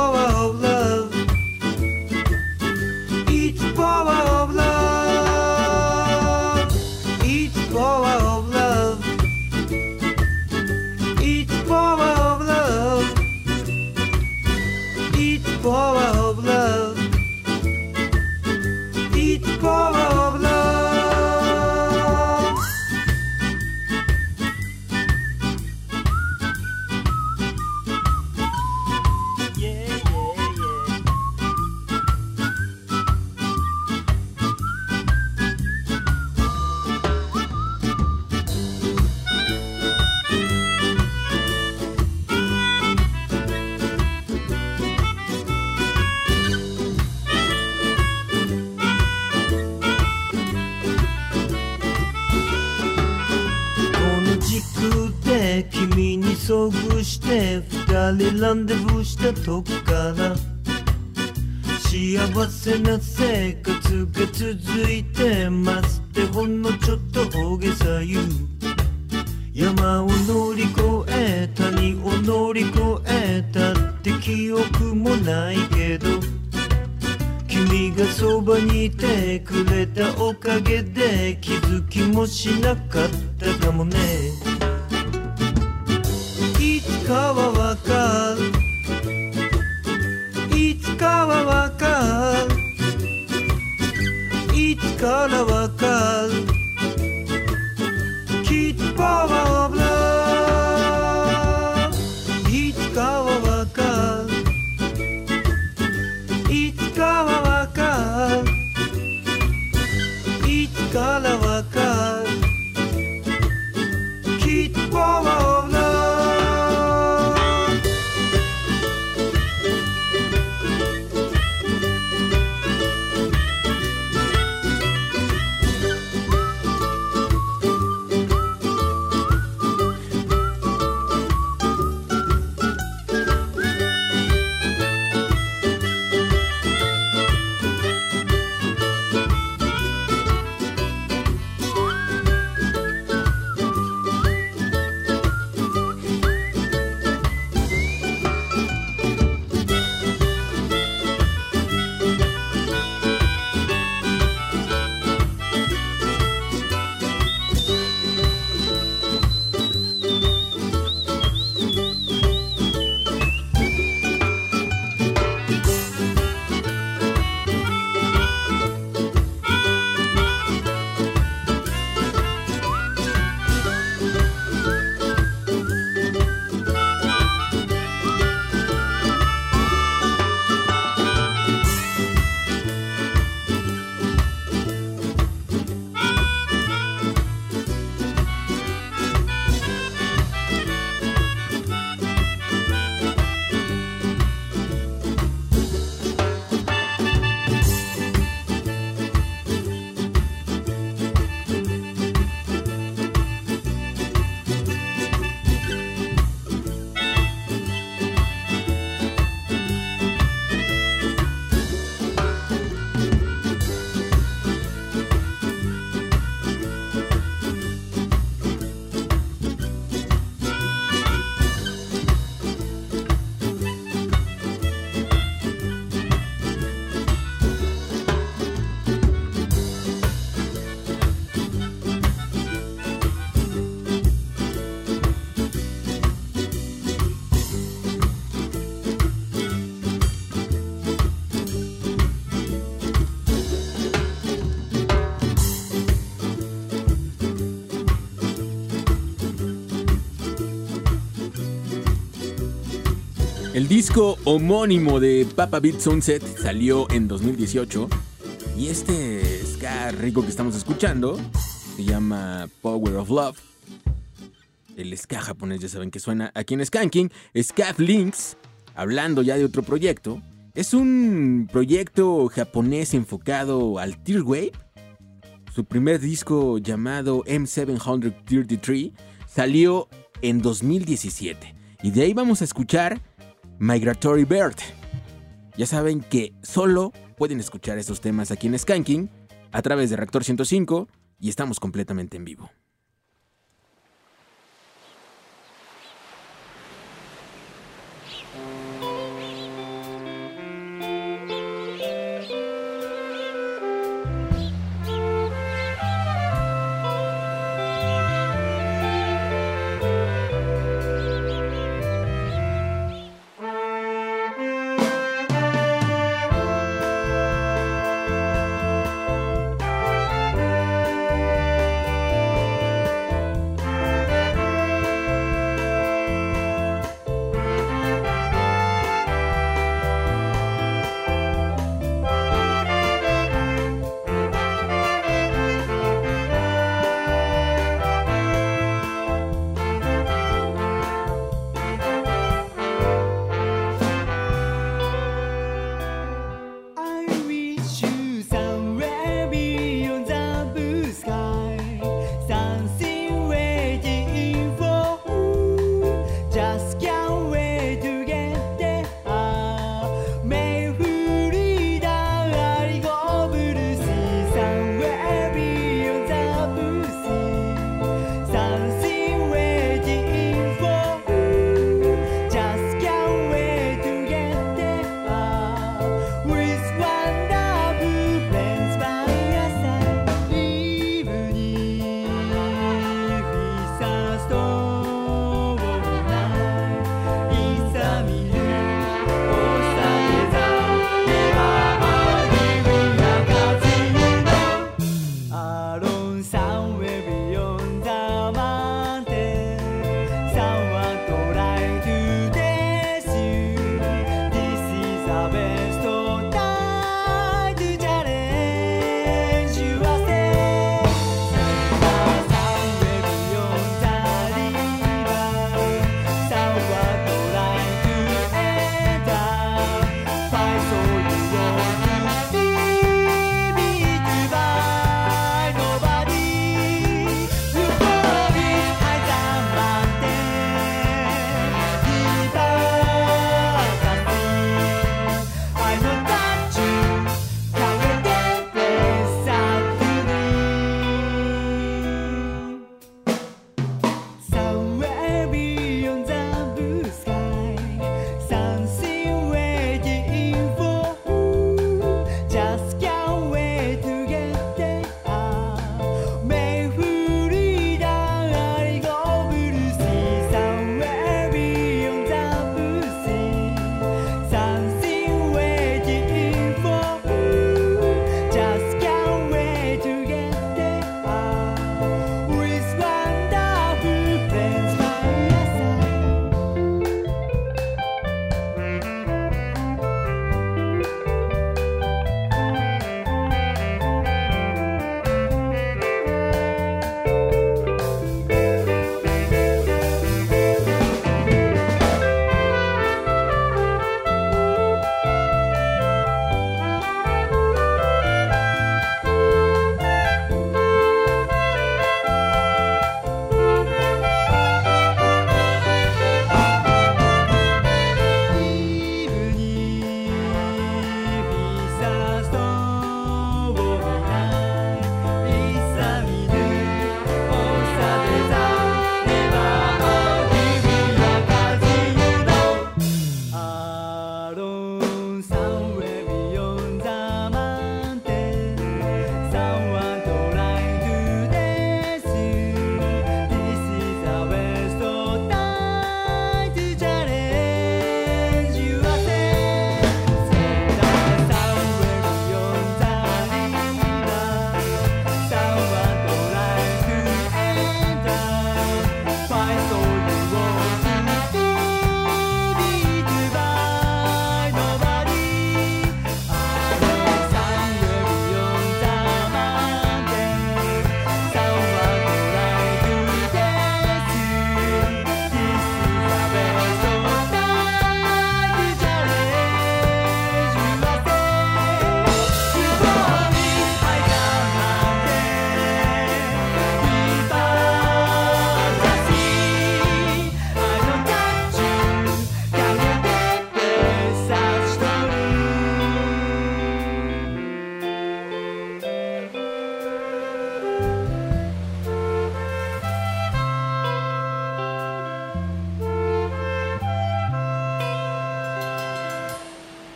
Speaker 13: oh, oh, love. ランデブーした
Speaker 14: 時 disco homónimo de Papa Beat Sunset salió en 2018 y este ska
Speaker 1: rico que estamos escuchando se llama Power of Love. El ska japonés ya saben que suena aquí en Skanking. Ska Links, hablando ya de otro proyecto, es un proyecto japonés enfocado al tear wave. Su primer disco llamado M733 salió en 2017 y de ahí vamos a escuchar Migratory Bird. Ya saben que solo pueden escuchar estos temas aquí en Skanking a través de Reactor 105 y estamos completamente en vivo.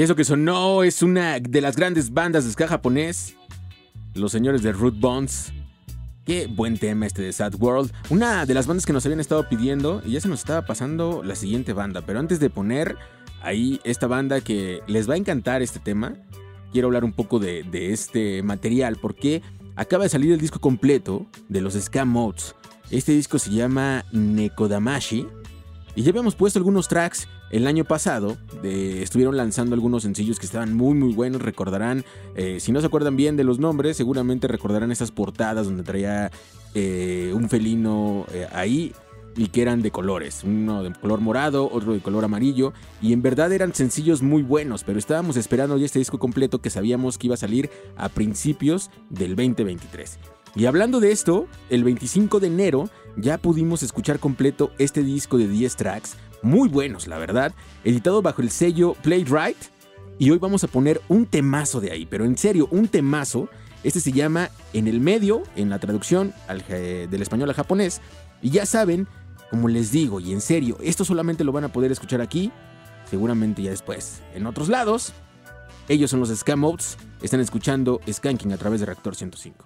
Speaker 1: Y eso que sonó es una de las grandes bandas de ska japonés, los señores de Root Bones. Qué buen tema este de Sad World. Una de las bandas que nos habían estado pidiendo y ya se nos estaba pasando la siguiente banda. Pero antes de poner ahí esta banda que les va a encantar este tema, quiero hablar un poco de, de este material porque acaba de salir el disco completo de los Ska Modes. Este disco se llama Nekodamashi y ya habíamos puesto algunos tracks el año pasado. estuvieron lanzando algunos sencillos que estaban muy muy buenos. Recordarán, eh, si no se acuerdan bien de los nombres, seguramente recordarán esas portadas donde traía eh, un felino eh, ahí y que eran de colores. Uno de color morado, otro de color amarillo. Y en verdad eran sencillos muy buenos, pero estábamos esperando ya este disco completo que sabíamos que iba a salir a principios del 2023. Y hablando de esto, el 25 de enero ya pudimos escuchar completo este disco de 10 tracks, muy buenos la verdad, editado bajo el sello Play Right. Y hoy vamos a poner un temazo de ahí, pero en serio, un temazo. Este se llama En el medio, en la traducción ja- del español al japonés. Y ya saben, como les digo, y en serio, esto solamente lo van a poder escuchar aquí, seguramente ya después, en otros lados. Ellos son los Scam Modes, están escuchando Skanking a través de Reactor 105.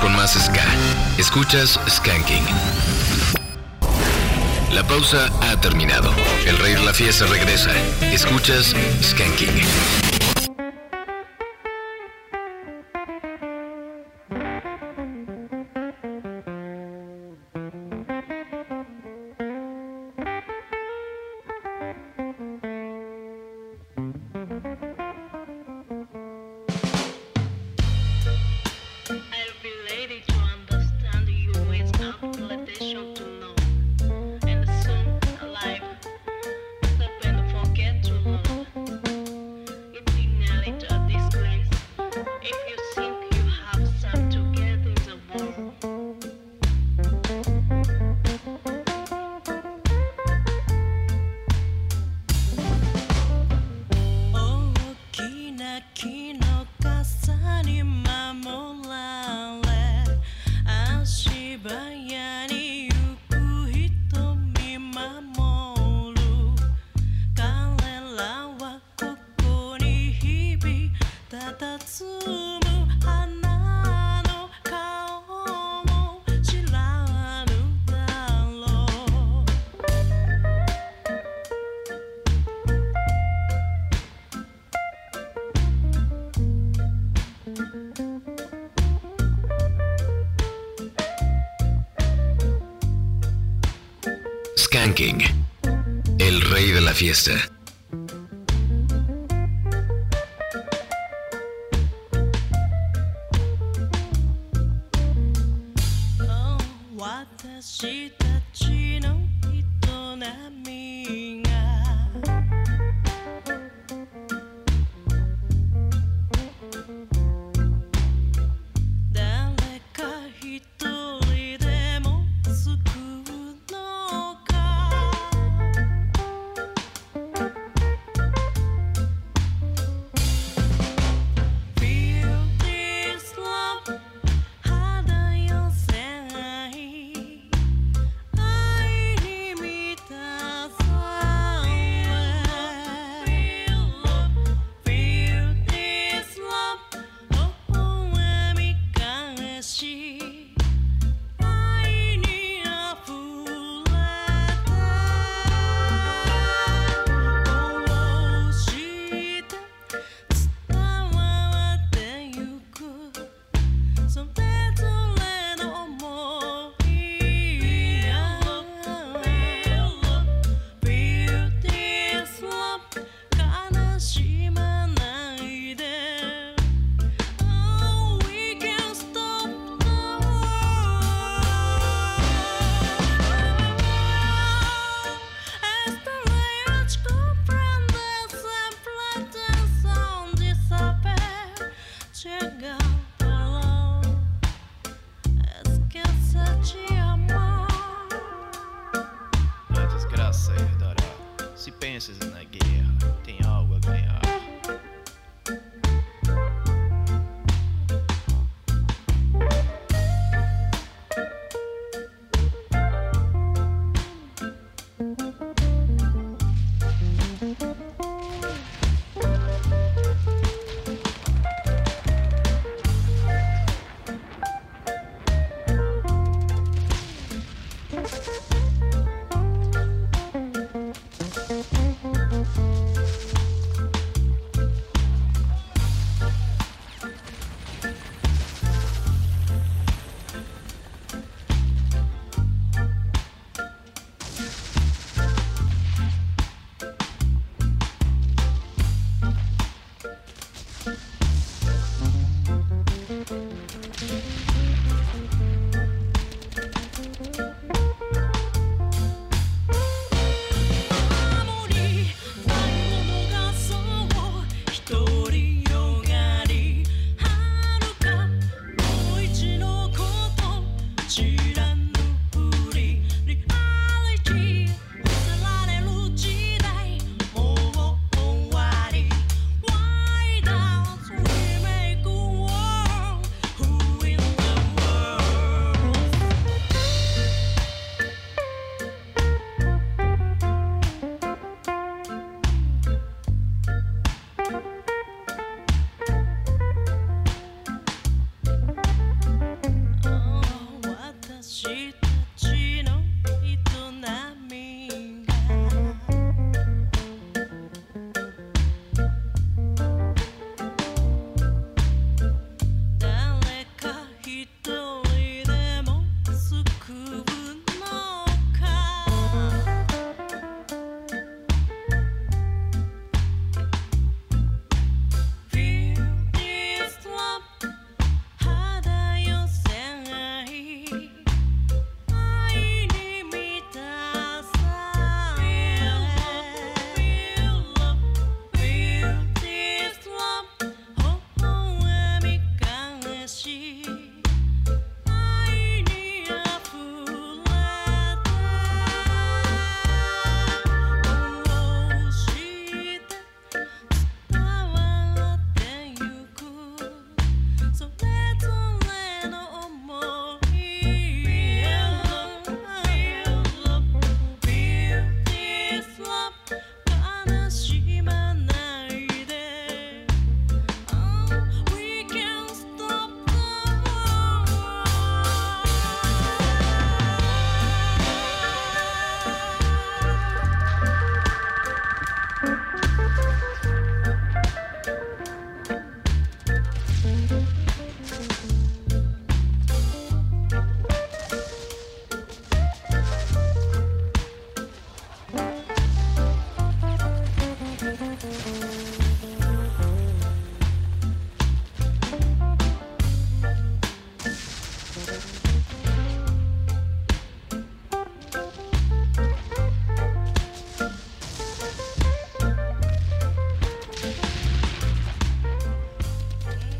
Speaker 15: con más Ska. Escuchas Skanking. La pausa ha terminado. El rey la fiesta regresa. Escuchas Skanking.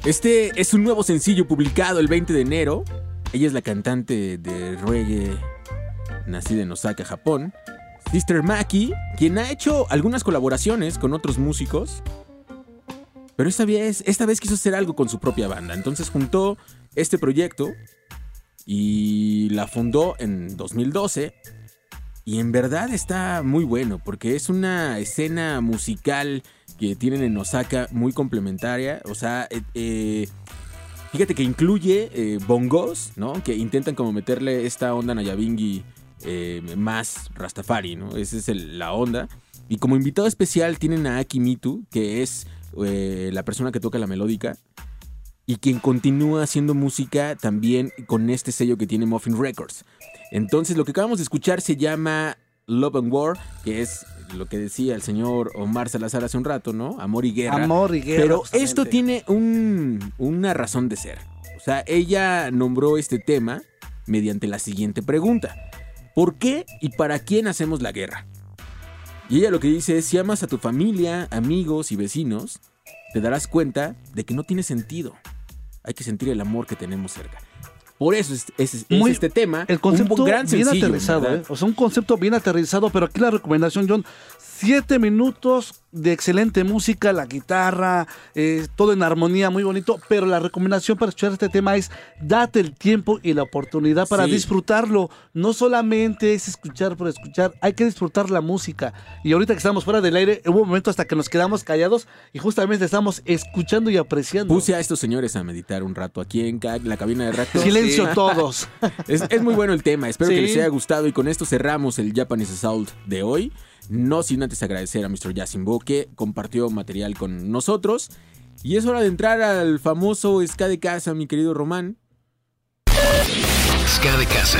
Speaker 1: Este es un nuevo sencillo publicado el 20 de enero. Ella es la cantante de reggae nacida en Osaka, Japón. Sister Maki, quien ha hecho algunas colaboraciones con otros músicos. Pero esta vez, esta vez quiso hacer algo con su propia banda. Entonces juntó este proyecto y la fundó en 2012. Y en verdad está muy bueno porque es una escena musical que tienen en Osaka muy complementaria. O sea, eh, eh, fíjate que incluye eh, bongos, ¿no? Que intentan como meterle esta onda Nayabingi eh, más Rastafari, ¿no? Esa es la onda. Y como invitado especial tienen a Aki Mitu, que es la persona que toca la melódica y quien continúa haciendo música también con este sello que tiene Muffin Records. Entonces lo que acabamos de escuchar se llama Love and War, que es lo que decía el señor Omar Salazar hace un rato, ¿no? Amor y guerra.
Speaker 2: Amor y guerra,
Speaker 1: Pero
Speaker 2: justamente.
Speaker 1: esto tiene un- una razón de ser. O sea, ella nombró este tema mediante la siguiente pregunta. ¿Por qué y para quién hacemos la guerra? Y ella lo que dice es, si amas a tu familia, amigos y vecinos, te darás cuenta de que no tiene sentido. Hay que sentir el amor que tenemos cerca. Por eso es, es- es
Speaker 2: Muy-
Speaker 1: este tema
Speaker 2: El concepto
Speaker 1: un gran
Speaker 2: bien
Speaker 1: sencillo,
Speaker 2: aterrizado. ¿eh? O sea, un concepto bien aterrizado, pero aquí la recomendación, John, siete minutos de excelente música, la guitarra, eh, todo en armonía, muy bonito, pero la recomendación para escuchar este tema es date el tiempo y la oportunidad para
Speaker 1: Sí.
Speaker 2: disfrutarlo. No solamente es escuchar por escuchar, hay que disfrutar la música. Y ahorita que estamos fuera del aire, hubo un momento hasta que nos quedamos callados y justamente estamos escuchando y apreciando.
Speaker 1: Puse a estos señores a meditar un rato aquí en la cabina de reactor.
Speaker 2: Silencio todos. [LAUGHS]
Speaker 1: Es, es muy bueno el tema, espero que les haya gustado y con esto cerramos el Japanese Assault de hoy. No sin antes agradecer a Mr. Yasimbo que compartió material con nosotros. Y es hora de entrar al famoso Ska de casa, mi querido Román.
Speaker 6: Ska de casa.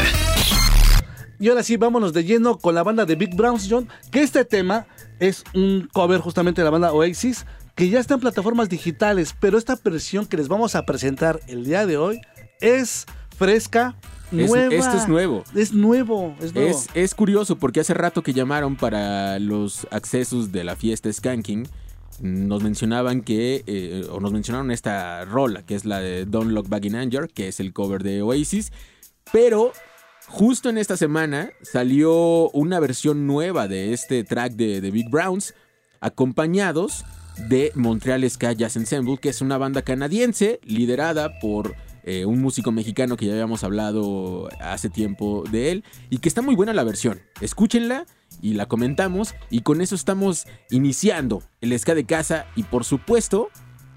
Speaker 2: Y ahora sí, vámonos de lleno con la banda de Big Browns, John, que este tema es un cover justamente de la banda Oasis, que ya está en plataformas digitales, pero esta versión que les vamos a presentar el día de hoy es fresca,
Speaker 1: Es- esto es nuevo.
Speaker 2: Es nuevo, es nuevo.
Speaker 1: Es, es curioso porque hace rato que llamaron para los accesos de la fiesta Skanking, nos mencionaban que, eh, o nos mencionaron esta rola, que es la de Don't Look Back in Anger, que es el cover de Oasis, pero justo en esta semana salió una versión nueva de este track de, de Big Browns, acompañados de Montreal Ska Jazz Ensemble, que es una banda canadiense liderada por eh, un músico mexicano que ya habíamos hablado hace tiempo de él y que está muy buena la versión. Escúchenla y la comentamos y con eso estamos iniciando el ska de casa y por supuesto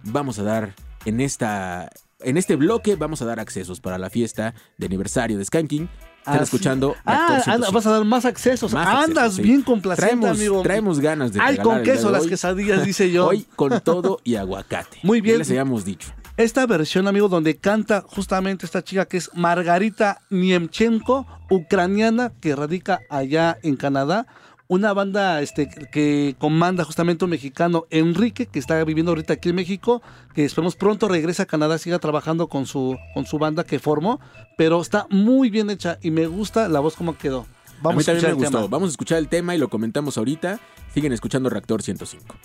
Speaker 1: vamos a dar en esta en este bloque vamos a dar accesos para la fiesta de aniversario de Skanking. Están
Speaker 2: Así-
Speaker 1: escuchando
Speaker 2: Ah, anda,
Speaker 1: 105.
Speaker 2: vas a dar más accesos.
Speaker 1: Más
Speaker 2: Andas
Speaker 1: accesos, sí.
Speaker 2: bien complaciente,
Speaker 1: traemos,
Speaker 2: amigo.
Speaker 1: Traemos ganas de
Speaker 2: Ay, con queso las quesadillas, dice [LAUGHS] yo.
Speaker 1: Hoy con todo y aguacate.
Speaker 2: Muy bien.
Speaker 1: Ya les habíamos dicho.
Speaker 2: Esta versión, amigo, donde canta justamente esta chica que es Margarita Niemchenko, ucraniana, que radica allá en Canadá. Una banda este, que comanda justamente un mexicano, Enrique, que está viviendo ahorita aquí en México, que esperemos pronto regrese a Canadá, siga trabajando con su, con su banda que formó, pero está muy bien hecha y me gusta la voz como quedó.
Speaker 1: a mí también me gustó.
Speaker 2: tema.
Speaker 1: Vamos a escuchar el tema y lo comentamos ahorita. Siguen escuchando Reactor 105.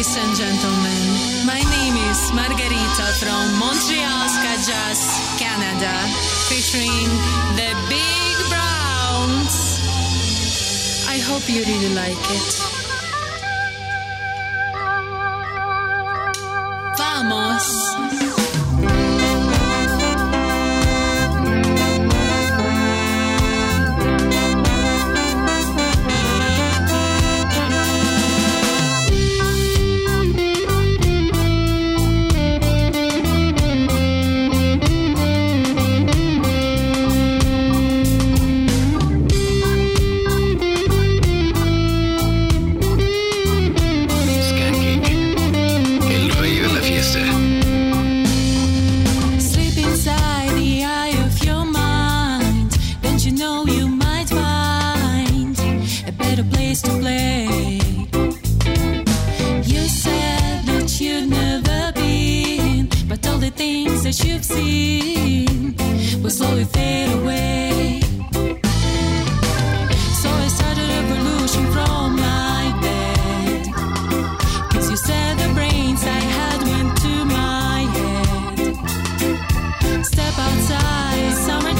Speaker 16: Ladies and gentlemen, my name is Margarita from Montreal Ska Jazz, Canada, featuring the Big Browns. I hope you really like it. Vamos!
Speaker 17: that you've seen will slowly fade away. So I started a revolution from my bed. Cause you said the brains I had went to my head. Step outside,
Speaker 16: summer.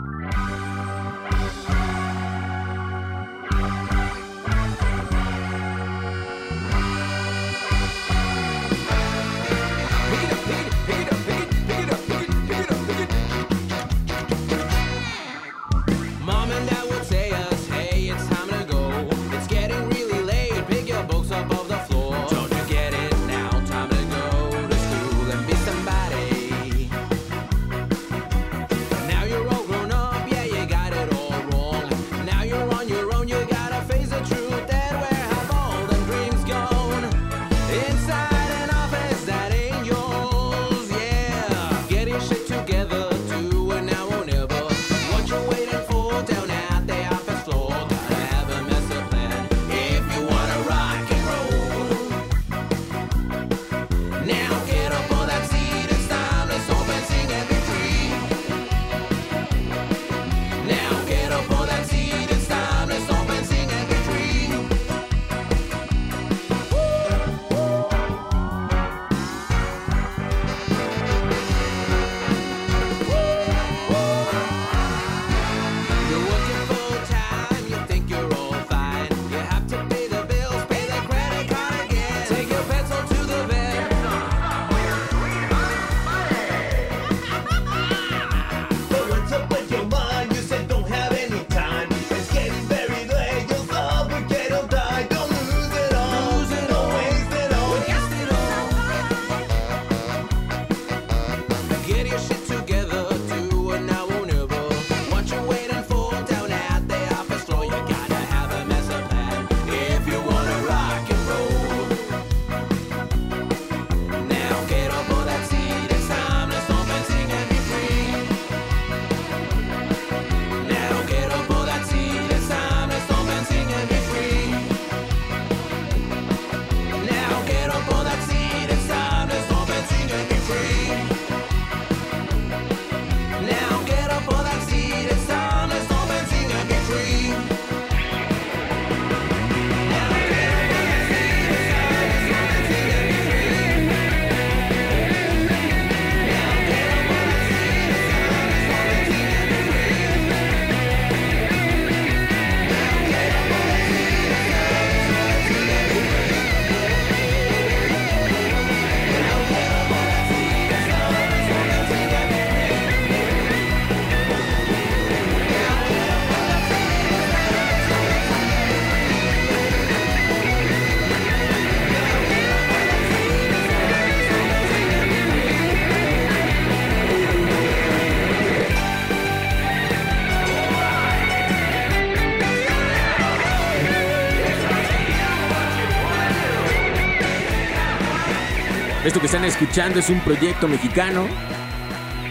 Speaker 1: Esto que están escuchando es un proyecto mexicano.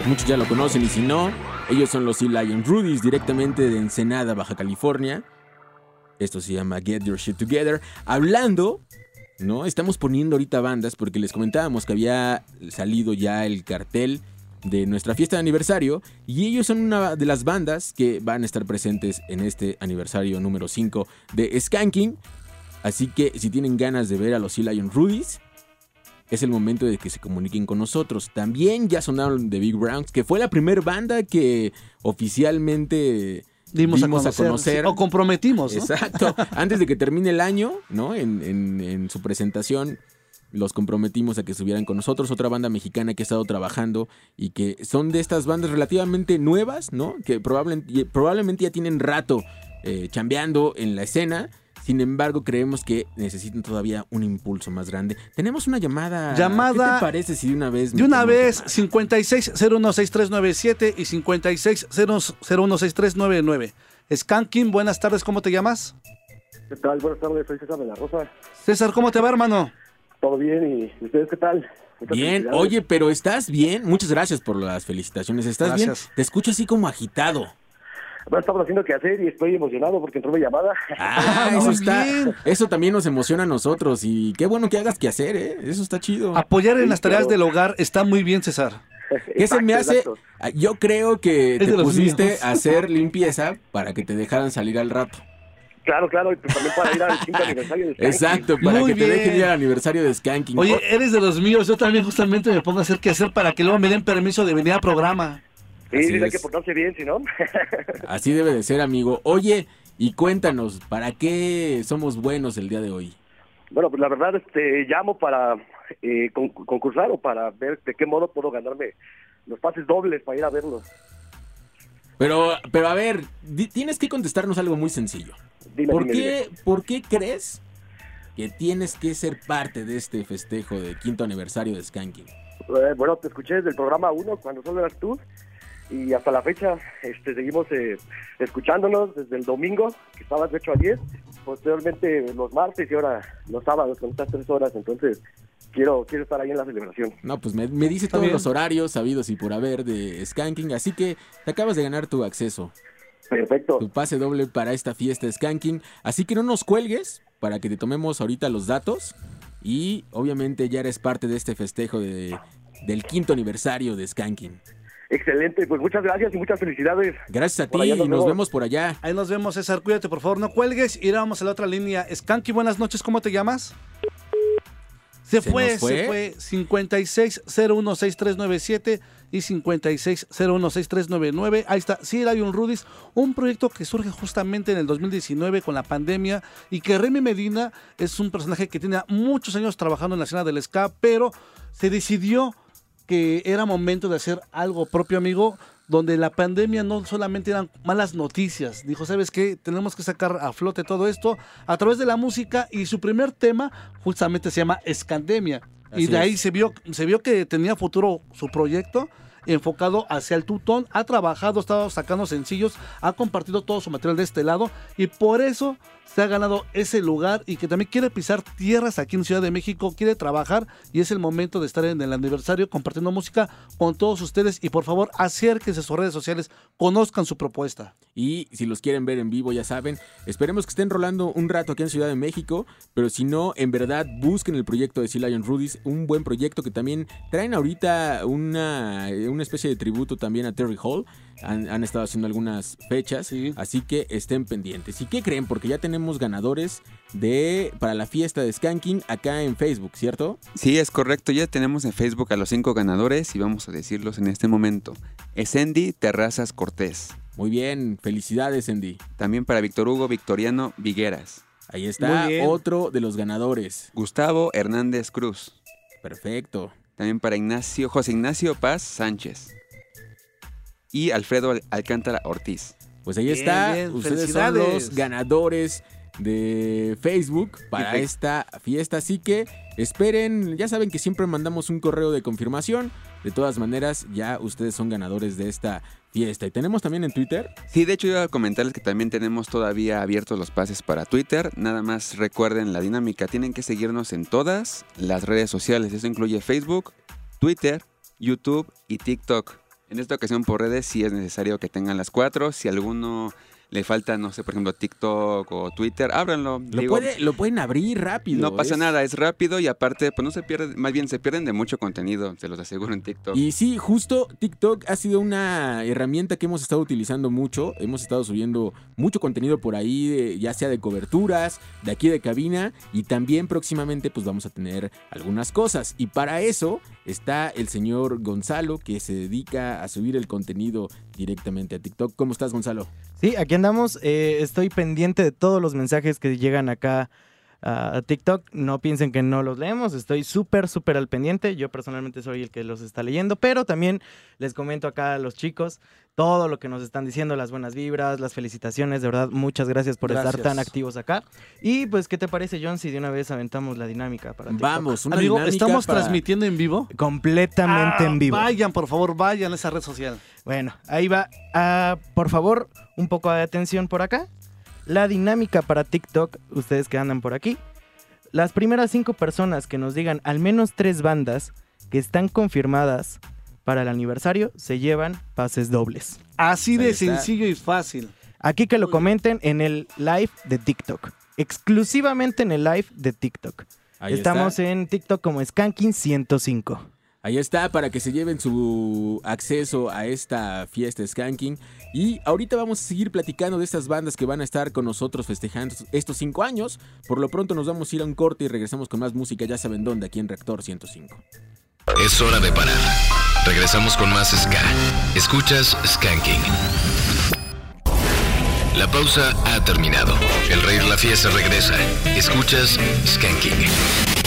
Speaker 1: Muchos ya lo conocen y si no, ellos son los Sea Lion Rudies directamente de Ensenada, Baja California. Esto se llama Get Your Shit Together. Hablando, ¿no? Estamos poniendo ahorita bandas porque les comentábamos que había salido ya el cartel de nuestra fiesta de aniversario y ellos son una de las bandas que van a estar presentes en este aniversario número 5 de Skanking. Así que si tienen ganas de ver a los Sea Lion Rudies, es el momento de que se comuniquen con nosotros. También ya sonaron The Big Browns, que fue la primera banda que oficialmente
Speaker 2: Dimos,
Speaker 1: dimos
Speaker 2: a, conocer, o comprometimos. ¿no?
Speaker 1: Exacto. Antes de que termine el año, ¿no? En, en- en su presentación, los comprometimos a que estuvieran con nosotros. Otra banda mexicana que ha estado trabajando y que son de estas bandas relativamente nuevas, ¿no? Que probable- y- probablemente ya tienen rato eh, chambeando en la escena. Sin embargo, creemos que necesitan todavía un impulso más grande. Tenemos una llamada.
Speaker 2: Llamada-
Speaker 1: ¿Qué te parece si de una vez
Speaker 2: De una vez, 56016397 y 56016399. Skanking, buenas tardes, ¿cómo te llamas?
Speaker 18: ¿Qué tal? Buenas tardes, soy César de la Rosa.
Speaker 2: César, ¿cómo te va, hermano?
Speaker 18: ¿Todo bien? ¿Y ustedes qué tal?
Speaker 1: Bien, oye, pero estás bien. Muchas gracias por las felicitaciones. ¿Estás
Speaker 18: Gracias.
Speaker 1: bien? Te escucho así como agitado.
Speaker 18: Bueno, estamos haciendo que hacer y estoy emocionado porque entró mi llamada.
Speaker 1: Ah, eso está. Eso también nos emociona a nosotros. Y qué bueno que hagas que hacer, ¿eh? Eso está chido.
Speaker 2: Apoyar en las tareas del hogar está muy bien, César. [LAUGHS]
Speaker 1: ¿Qué se me hace? Ah, Yo creo que
Speaker 2: Es
Speaker 1: te pusiste
Speaker 2: míos.
Speaker 1: a hacer limpieza para que te dejaran salir al rato.
Speaker 18: Claro, claro, y pues también para ir al quinto aniversario de Skanky.
Speaker 1: Exacto, para
Speaker 2: Muy
Speaker 1: que te dejen
Speaker 2: bien.
Speaker 1: ir al aniversario de Skanking.
Speaker 2: Oye,
Speaker 1: Oh,
Speaker 2: eres de los míos, yo también justamente me pongo a hacer qué hacer para que luego me den permiso de venir al programa.
Speaker 18: Sí, hay que portarse bien, si no. [LAUGHS]
Speaker 1: Así debe de ser, amigo. Oye, y cuéntanos, ¿para qué somos buenos el día de hoy?
Speaker 18: bueno, pues la verdad, este, llamo para eh, con- concursar o para ver de qué modo puedo ganarme los pases dobles para ir a verlos.
Speaker 1: Pero, pero a ver, di- tienes que contestarnos algo muy sencillo.
Speaker 18: Dime,
Speaker 1: ¿Por,
Speaker 18: dime,
Speaker 1: qué, ¿Por qué crees que tienes que ser parte de este festejo de quinto aniversario de Skanking?
Speaker 18: Eh, bueno, te escuché desde el programa 1 cuando solo eras tú y hasta la fecha este, seguimos eh, escuchándonos desde el domingo, que estabas de 8 a 10, posteriormente los martes y ahora los sábados con estas tres horas, entonces quiero quiero estar ahí en la celebración.
Speaker 1: No, pues me, me dice todos
Speaker 18: bien.
Speaker 1: los horarios sabidos y por haber de Skanking, así que te acabas de ganar tu acceso.
Speaker 18: Perfecto.
Speaker 1: Tu pase doble para esta fiesta de Skanking. Así que no nos cuelgues para que te tomemos ahorita los datos. Y obviamente ya eres parte de este festejo de, del quinto aniversario de Skanking.
Speaker 18: Excelente, pues muchas gracias y muchas felicidades.
Speaker 1: Gracias a ti y
Speaker 18: nos
Speaker 1: nos
Speaker 18: vemos.
Speaker 1: vemos por allá.
Speaker 2: Ahí nos vemos, César, cuídate, por favor, no cuelgues. Y vamos a la otra línea. Skanky, buenas noches, ¿cómo te llamas? Se,
Speaker 1: ¿Se
Speaker 2: fue,
Speaker 1: fue?
Speaker 2: se fue. 56016397 y 56016399. Ahí está. Sí, hay un Rudis, un proyecto que surge justamente en el 2019 con la pandemia y que Remy Medina es un personaje que tiene muchos años trabajando en la escena del ska, pero se decidió que era momento de hacer algo propio, amigo, donde la pandemia no solamente eran malas noticias. Dijo, ¿sabes qué? Tenemos que sacar a flote todo esto a través de la música y su primer tema justamente se llama Escandemia. y de ahí
Speaker 1: es.
Speaker 2: se vio, se vio que tenía futuro su proyecto enfocado hacia el tutón, ha trabajado, ha estado sacando sencillos, ha compartido todo su material de este lado y por eso se ha ganado ese lugar y que también quiere pisar tierras aquí en Ciudad de México, quiere trabajar y es el momento de estar en el aniversario compartiendo música con todos ustedes y por favor acérquense a sus redes sociales, conozcan su propuesta.
Speaker 1: Y si los quieren ver en vivo, ya saben, esperemos que estén rolando un rato aquí en Ciudad de México, pero si no, en verdad busquen el proyecto de Sea Lion Rudies, un buen proyecto que también traen ahorita una, una especie de tributo también a Terry Hall. Han, han estado haciendo algunas fechas, así que estén pendientes. ¿Y qué creen? Porque ya tenemos ganadores de para la fiesta de Skanking acá en Facebook, ¿cierto?
Speaker 3: Sí, es correcto. Ya tenemos en Facebook a los cinco ganadores y vamos a decirlos en este momento. Esendi Terrazas Cortés.
Speaker 1: Muy bien, felicidades, Andy.
Speaker 3: También para Víctor Hugo Victoriano Vigueras.
Speaker 1: Ahí está otro de los ganadores.
Speaker 3: Gustavo Hernández Cruz.
Speaker 1: Perfecto.
Speaker 3: También para Ignacio, José Ignacio Paz Sánchez. Y Alfredo Al- Alcántara Ortiz.
Speaker 1: Pues ahí está. Ustedes son los ganadores de Facebook para esta fiesta. Así que esperen, ya saben que siempre mandamos un correo de confirmación. De todas maneras, ya ustedes son ganadores de esta fiesta. Y tenemos también en Twitter.
Speaker 3: Sí, de hecho iba a comentarles que también tenemos todavía abiertos los pases para Twitter. Nada más recuerden la dinámica. Tienen que seguirnos en todas las redes sociales. Eso incluye Facebook, Twitter, YouTube y TikTok. En esta ocasión por redes sí es necesario que tengan las cuatro. Si alguno le falta, no sé, por ejemplo, TikTok o Twitter, ábranlo.
Speaker 1: Lo,
Speaker 3: Digo,
Speaker 1: puede- lo pueden abrir rápido.
Speaker 3: no pasa
Speaker 1: es-
Speaker 3: nada, es rápido y aparte, pues no se pierde, más bien se pierden de mucho contenido, se los aseguro en TikTok.
Speaker 1: Y sí, justo TikTok ha sido una herramienta que hemos estado utilizando mucho. Hemos estado subiendo mucho contenido por ahí, de- ya sea de coberturas, de aquí de cabina. Y también próximamente pues vamos a tener algunas cosas. Y para eso está el señor Gonzalo, que se dedica a subir el contenido directamente a TikTok. ¿Cómo estás, Gonzalo?
Speaker 4: Sí, aquí andamos. eh, estoy pendiente de todos los mensajes que llegan acá a TikTok. No piensen que no los leemos. Estoy súper, súper al pendiente. Yo personalmente soy el que los está leyendo. Pero también les comento acá a los chicos todo lo que nos están diciendo, las buenas vibras, las felicitaciones. De verdad, muchas gracias por estar tan activos acá. Y pues, ¿qué te parece, John, si de una vez aventamos la dinámica para TikTok?
Speaker 1: Vamos, una
Speaker 2: Amigo,
Speaker 1: dinámica
Speaker 2: ¿estamos
Speaker 1: para-
Speaker 2: transmitiendo en vivo?
Speaker 4: Completamente
Speaker 2: Ah,
Speaker 4: en vivo.
Speaker 2: Vayan, por favor, vayan a esa red social.
Speaker 4: Bueno, ahí va. Ah, por favor, un poco de atención por acá. La dinámica para TikTok, ustedes que andan por aquí. Las primeras cinco personas que nos digan al menos tres bandas que están confirmadas para el aniversario se llevan pases dobles.
Speaker 2: Así de sencillo y fácil.
Speaker 4: Aquí que lo comenten en el live de TikTok. Exclusivamente en el live de TikTok.
Speaker 1: Ahí
Speaker 4: Estamos
Speaker 1: está.
Speaker 4: en TikTok como Skanking105.
Speaker 1: Ahí está para que se lleven su acceso a esta fiesta Skanking. Y ahorita vamos a seguir platicando de estas bandas que van a estar con nosotros festejando estos cinco años. Por lo pronto nos vamos a ir a un corte y regresamos con más música, ya saben dónde, aquí en Reactor 105.
Speaker 6: Es hora de parar. Regresamos con más Ska. Escuchas Skanking. La pausa ha terminado. El rey de la fiesta regresa. Escuchas Skanking. Skanking.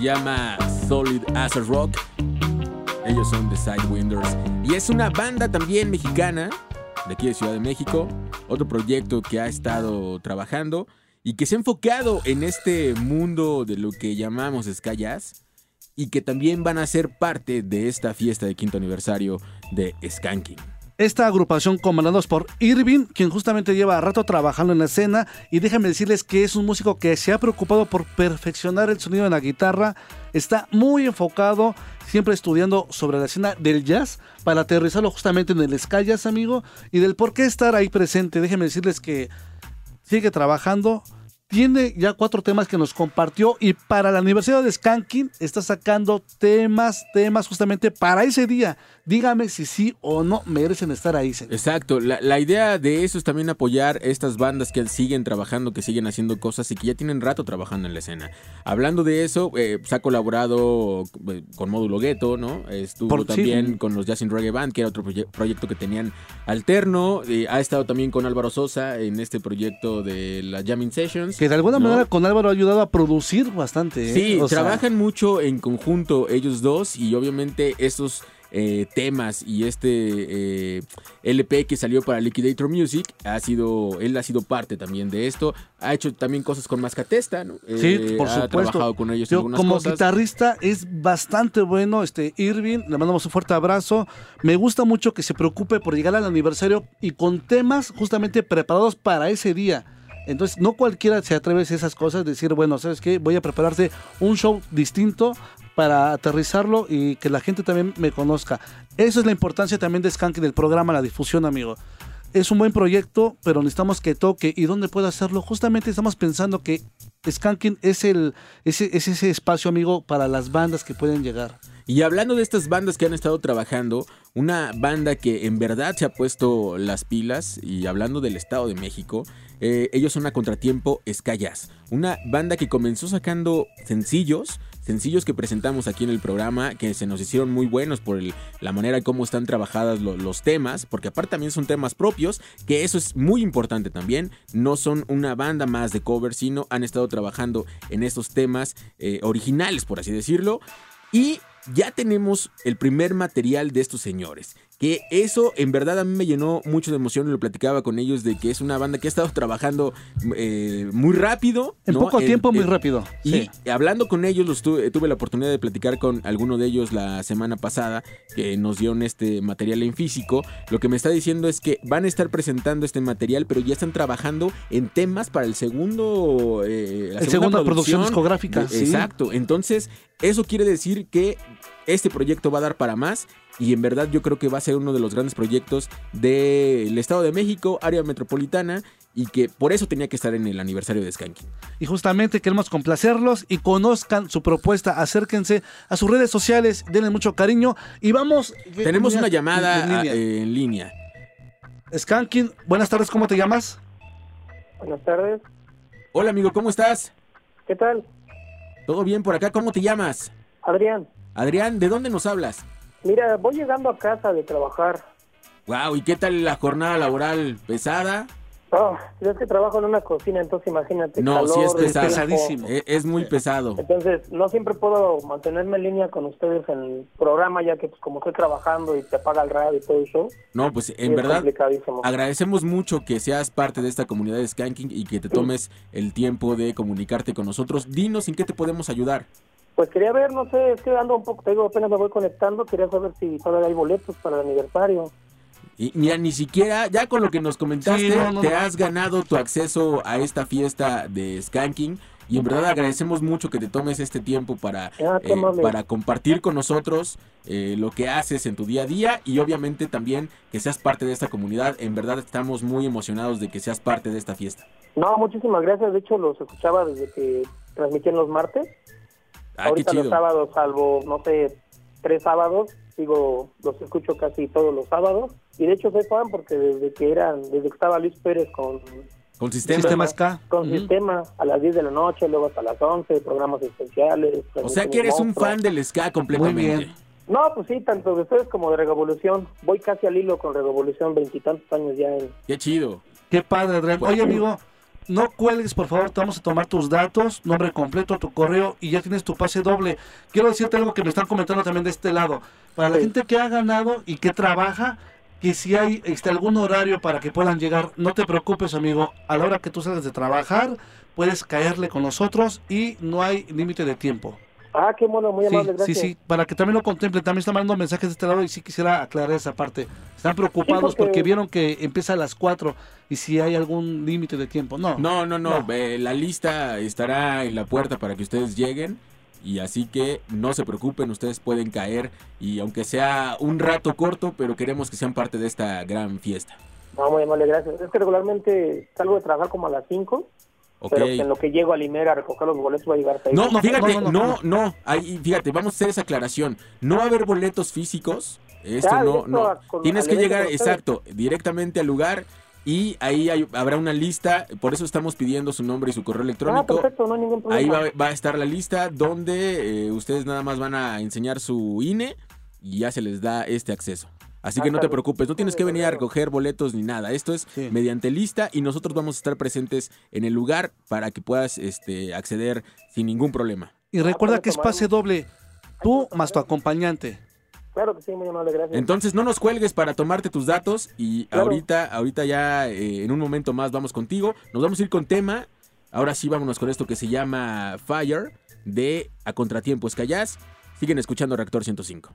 Speaker 1: Se llama Solid as a Rock. Ellos son The Sidewinders. Y es una banda también mexicana, de aquí de Ciudad de México. Otro proyecto que ha estado trabajando y que se ha enfocado en este mundo de lo que llamamos Sky Jazz. Y que también van a ser parte de esta fiesta de quinto aniversario de Skanking.
Speaker 2: Esta agrupación comandados por Irving, quien justamente lleva rato trabajando en la escena, y déjenme decirles que es un músico que se ha preocupado por perfeccionar el sonido de la guitarra, está muy enfocado, siempre estudiando sobre la escena del jazz, para aterrizarlo justamente en el Sky Jazz, amigo, y del por qué estar ahí presente. Déjenme decirles que sigue trabajando, tiene ya cuatro temas que nos compartió y para el aniversario de Skanking está sacando temas, temas justamente para ese día. Dígame si sí o no merecen estar ahí, señor.
Speaker 1: Exacto, la, la idea de eso es también apoyar estas bandas que siguen trabajando, que siguen haciendo cosas y que ya tienen rato trabajando en la escena. Hablando de eso, eh, pues, ha colaborado eh, con Módulo Gueto, ¿no? Estuvo
Speaker 2: Por- sí.
Speaker 1: también con los Jazz in Reggae Band, que era otro proye- proyecto que tenían alterno. Eh, ha estado también con Álvaro Sosa en este proyecto de las Jamming Sessions.
Speaker 2: Que de alguna
Speaker 1: ¿no?
Speaker 2: manera con Álvaro ha ayudado a producir bastante. ¿eh?
Speaker 1: Sí,
Speaker 2: O sea,
Speaker 1: trabajan mucho en conjunto ellos dos y obviamente estos eh, temas y este eh, LP que salió para Liquidator Music ha sido, él ha sido parte también de esto. Ha hecho también cosas con Mascatesta, ¿no?
Speaker 2: Sí, por
Speaker 1: ha
Speaker 2: supuesto.
Speaker 1: trabajado con ellos
Speaker 2: Yo, como
Speaker 1: cosas.
Speaker 2: guitarrista es bastante bueno, este Irving, le mandamos un fuerte abrazo. Me gusta mucho que se preocupe por llegar al aniversario y con temas justamente preparados para ese día. Entonces, no cualquiera se atreve a esas cosas, decir, bueno, ¿sabes qué? Voy a prepararte un show distinto para aterrizarlo y que la gente también me conozca. Esa es la importancia también de Skank del programa, la difusión, amigo. Es un buen proyecto, pero necesitamos que toque. ¿Y dónde puede hacerlo? Justamente estamos pensando que Skanking es, el, es ese espacio, amigo, para las bandas que pueden llegar.
Speaker 1: Y hablando de estas bandas que han estado trabajando, una banda que en verdad se ha puesto las pilas, y hablando del Estado de México, eh, ellos son a contratiempo Jazz, una banda que comenzó sacando sencillos, sencillos que presentamos aquí en el programa, que se nos hicieron muy buenos por el- la manera como están trabajadas lo- los temas, porque aparte también son temas propios, que eso es muy importante también, no son una banda más de cover, sino han estado trabajando en estos temas eh, originales, por así decirlo, y ya tenemos el primer material de estos señores. Que eso en verdad a mí me llenó mucho de emoción y lo platicaba con ellos de que es una banda que ha estado trabajando eh, muy rápido.
Speaker 2: En
Speaker 1: ¿no?
Speaker 2: poco tiempo, muy rápido.
Speaker 1: Y
Speaker 2: Sí.
Speaker 1: hablando con ellos, los tuve, tuve la oportunidad de platicar con alguno de ellos la semana pasada, que nos dieron este material en físico. Lo que me está diciendo es que van a estar presentando este material, pero ya están trabajando en temas para el segundo... eh, la
Speaker 2: El segunda producción discográfica, sí.
Speaker 1: Exacto. Entonces, eso quiere decir que este proyecto va a dar para más. Y en verdad yo creo que va a ser uno de los grandes proyectos del Estado de México, área metropolitana, y que por eso tenía que estar en el aniversario de Skanky.
Speaker 2: Y justamente queremos complacerlos y conozcan su propuesta. Acérquense a sus redes sociales, denle mucho cariño. Y vamos.
Speaker 1: Tenemos una llamada
Speaker 2: en línea.
Speaker 1: eh, en línea.
Speaker 2: Skanking, buenas tardes, ¿cómo te llamas?
Speaker 7: Buenas tardes.
Speaker 1: Hola amigo, ¿cómo estás?
Speaker 7: ¿Qué tal?
Speaker 1: ¿Todo bien por acá? ¿Cómo te llamas?
Speaker 7: Adrián,
Speaker 1: Adrián, ¿de dónde nos hablas?
Speaker 7: mira, voy llegando a casa de trabajar.
Speaker 1: Wow, ¿y qué tal la jornada laboral? ¿Pesada?
Speaker 7: Oh, es que trabajo en una cocina, entonces imagínate.
Speaker 1: No,
Speaker 7: calor,
Speaker 1: sí es pesado.
Speaker 7: tiempo.
Speaker 1: Es, es muy pesado.
Speaker 7: Entonces, no siempre puedo mantenerme en línea con ustedes en el programa, ya que pues como estoy trabajando y te apaga el radio y todo eso.
Speaker 1: No, pues en
Speaker 7: es
Speaker 1: verdad
Speaker 7: complicadísimo.
Speaker 1: agradecemos mucho que seas parte de esta comunidad de Skanking y que te tomes el tiempo de comunicarte con nosotros. Dinos en qué te podemos ayudar.
Speaker 7: Pues quería ver, no sé, es que ando un poco, te digo, apenas me voy conectando, quería saber si todavía hay boletos para el aniversario.
Speaker 1: Y mira, ni siquiera, ya con lo que nos comentaste,
Speaker 7: Sí, no, no,
Speaker 1: te
Speaker 7: no.
Speaker 1: has ganado tu acceso a esta fiesta de Skanking. Y en verdad agradecemos mucho que te tomes este tiempo para,
Speaker 7: Ah,
Speaker 1: eh, para compartir con nosotros eh, lo que haces en tu día a día y obviamente también que seas parte de esta comunidad. En verdad estamos muy emocionados de que seas parte de esta fiesta.
Speaker 7: No, muchísimas gracias, de hecho los escuchaba desde que transmitían los martes.
Speaker 1: Ah, qué
Speaker 7: Ahorita los sábados, salvo, no sé, tres sábados, digo, los escucho casi todos los sábados. Y de hecho soy fan porque desde que eran, desde que estaba Luis Pérez con
Speaker 1: Con sistema.
Speaker 2: Sistemas K.
Speaker 7: con sistema a las 10 de la noche, luego hasta las 11, programas especiales.
Speaker 1: O sea que eres un
Speaker 7: Monstruo.
Speaker 1: fan del ska completamente.
Speaker 2: bien.
Speaker 7: No, pues sí, tanto de ustedes como de Revolución. Voy casi al hilo con Revolución, veintitantos años ya en...
Speaker 1: Qué chido.
Speaker 2: Qué padre, Adrián. Oye, amigo, No cuelgues, por favor, te vamos a tomar tus datos, nombre completo, tu correo y ya tienes tu pase doble. Quiero decirte algo que me están comentando también de este lado. Para la gente que ha ganado y que trabaja, que si hay este, algún horario para que puedan llegar, no te preocupes, amigo. A la hora que tú salgas de trabajar, puedes caerle con nosotros y no hay límite de tiempo.
Speaker 7: Ah, qué bueno, muy
Speaker 2: Sí,
Speaker 7: amable,
Speaker 2: sí,
Speaker 7: gracias.
Speaker 2: sí, para que también lo contemplen. También están mandando mensajes de este lado y sí quisiera aclarar esa parte. Están preocupados
Speaker 1: Sí, porque-
Speaker 2: porque... vieron que empieza a las 4 y si hay algún límite de tiempo. No,
Speaker 1: No, no, no. eh, la lista estará en la puerta para que ustedes lleguen. Y así que no se preocupen, ustedes pueden caer. Y aunque sea un rato corto, pero queremos que sean parte de esta gran fiesta.
Speaker 7: No, muy amable, gracias. Es que regularmente salgo de trabajar como a las 5,
Speaker 1: Ok.
Speaker 7: pero en lo que llego a Limera a recoger los boletos voy a llegar hasta ahí.
Speaker 1: No, fíjate, no, no, ahí, fíjate, vamos a hacer esa aclaración. No va a haber boletos físicos. Esto
Speaker 7: Ya,
Speaker 1: no, no.
Speaker 7: a- con-
Speaker 1: Tienes que llegar, exacto, directamente al lugar y ahí hay- habrá una lista. Por eso estamos pidiendo su nombre y su correo
Speaker 7: Ah,
Speaker 1: electrónico.
Speaker 7: perfecto, no hay ningún problema.
Speaker 1: Ahí va, va a estar la lista donde eh, ustedes nada más van a enseñar su INE y ya se les da este acceso. Así
Speaker 7: Ah,
Speaker 1: que no te preocupes, no tienes que venir a recoger boletos ni nada. Esto es mediante lista y nosotros vamos a estar presentes en el lugar para que puedas este, acceder sin ningún problema.
Speaker 2: Y recuerda que es pase doble. Tú más tu acompañante.
Speaker 7: Claro que sí, muy amable, gracias.
Speaker 1: Entonces no nos cuelgues para tomarte tus datos y
Speaker 7: Claro.
Speaker 1: ahorita, ahorita ya eh, en un momento más vamos contigo. Nos vamos a ir con tema. Ahora sí vámonos con esto que se llama Fire de A Contratiempo Escayás. Siguen escuchando Reactor 105.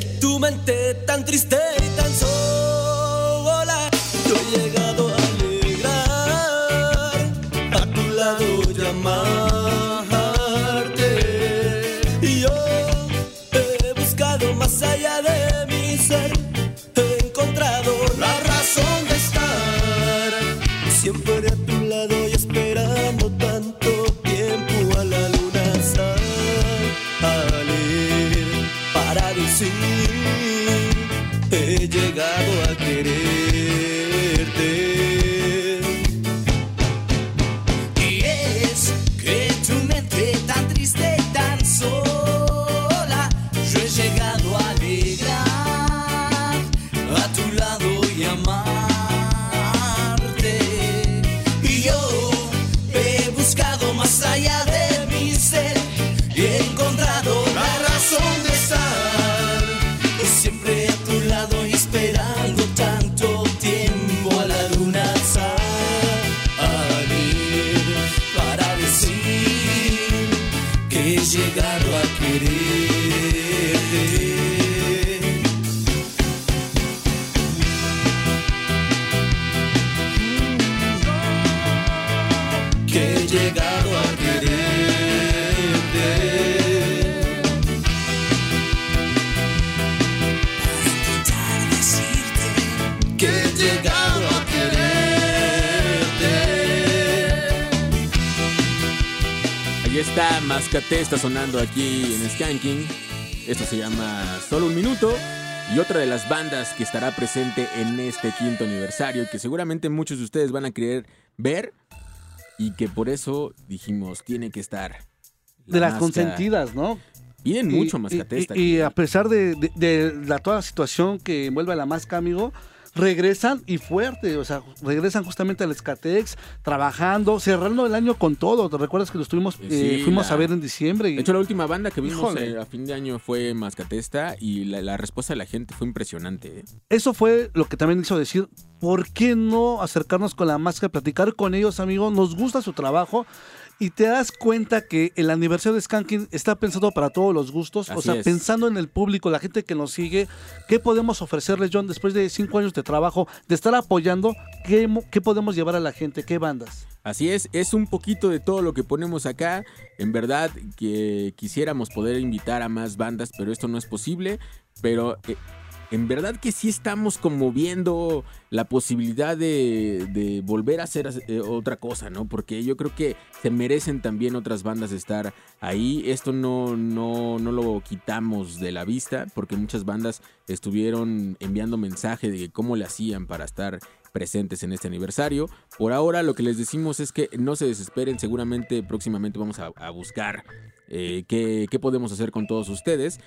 Speaker 19: tu mente tan triste y tan sola.
Speaker 1: sonando aquí en Skanking. Esto se llama Solo un Minuto. Y otra de las bandas que estará presente en este quinto aniversario que seguramente muchos de ustedes van a querer ver. Y que por eso dijimos, tiene que estar. La
Speaker 2: de las
Speaker 1: máscara.
Speaker 2: consentidas, ¿no? Vienen
Speaker 1: mucho
Speaker 2: más
Speaker 1: Y,
Speaker 2: y, y a ¿eh? pesar de, de, de, la, toda la situación que envuelve a la máscara, amigo, regresan y fuerte, o sea, regresan justamente al Escatex, trabajando, cerrando el año con todo. ¿Te recuerdas que lo estuvimos, eh,
Speaker 1: Sí,
Speaker 2: fuimos
Speaker 1: la-
Speaker 2: a ver en diciembre? y-
Speaker 1: De hecho, la última banda que vimos eh, a fin de año fue Mascatesta y la, la respuesta de la gente fue impresionante. ¿eh?
Speaker 2: Eso fue lo que también hizo decir, ¿por qué no acercarnos con la máscara, platicar con ellos, amigo? Nos gusta su trabajo. Y te das cuenta que el aniversario de Skanking está pensado para todos los gustos, o sea,
Speaker 1: es.
Speaker 2: pensando en el público, la gente que nos sigue, ¿qué podemos ofrecerles, John, después de cinco años de trabajo, de estar apoyando? ¿Qué, qué podemos llevar a la gente? ¿Qué bandas?
Speaker 1: Así es, es un poquito de todo lo que ponemos acá. En verdad que quisiéramos poder invitar a más bandas, pero esto no es posible. Pero eh, en verdad que sí estamos como viendo la posibilidad de, volver a hacer eh, otra cosa, ¿no? Porque yo creo que se merecen también otras bandas estar ahí. Esto no, no, no lo quitamos de la vista, porque muchas bandas estuvieron enviando mensaje de cómo le hacían para estar presentes en este aniversario. Por ahora lo que les decimos es que no se desesperen, seguramente próximamente vamos a, buscar eh, qué podemos hacer con todos ustedes.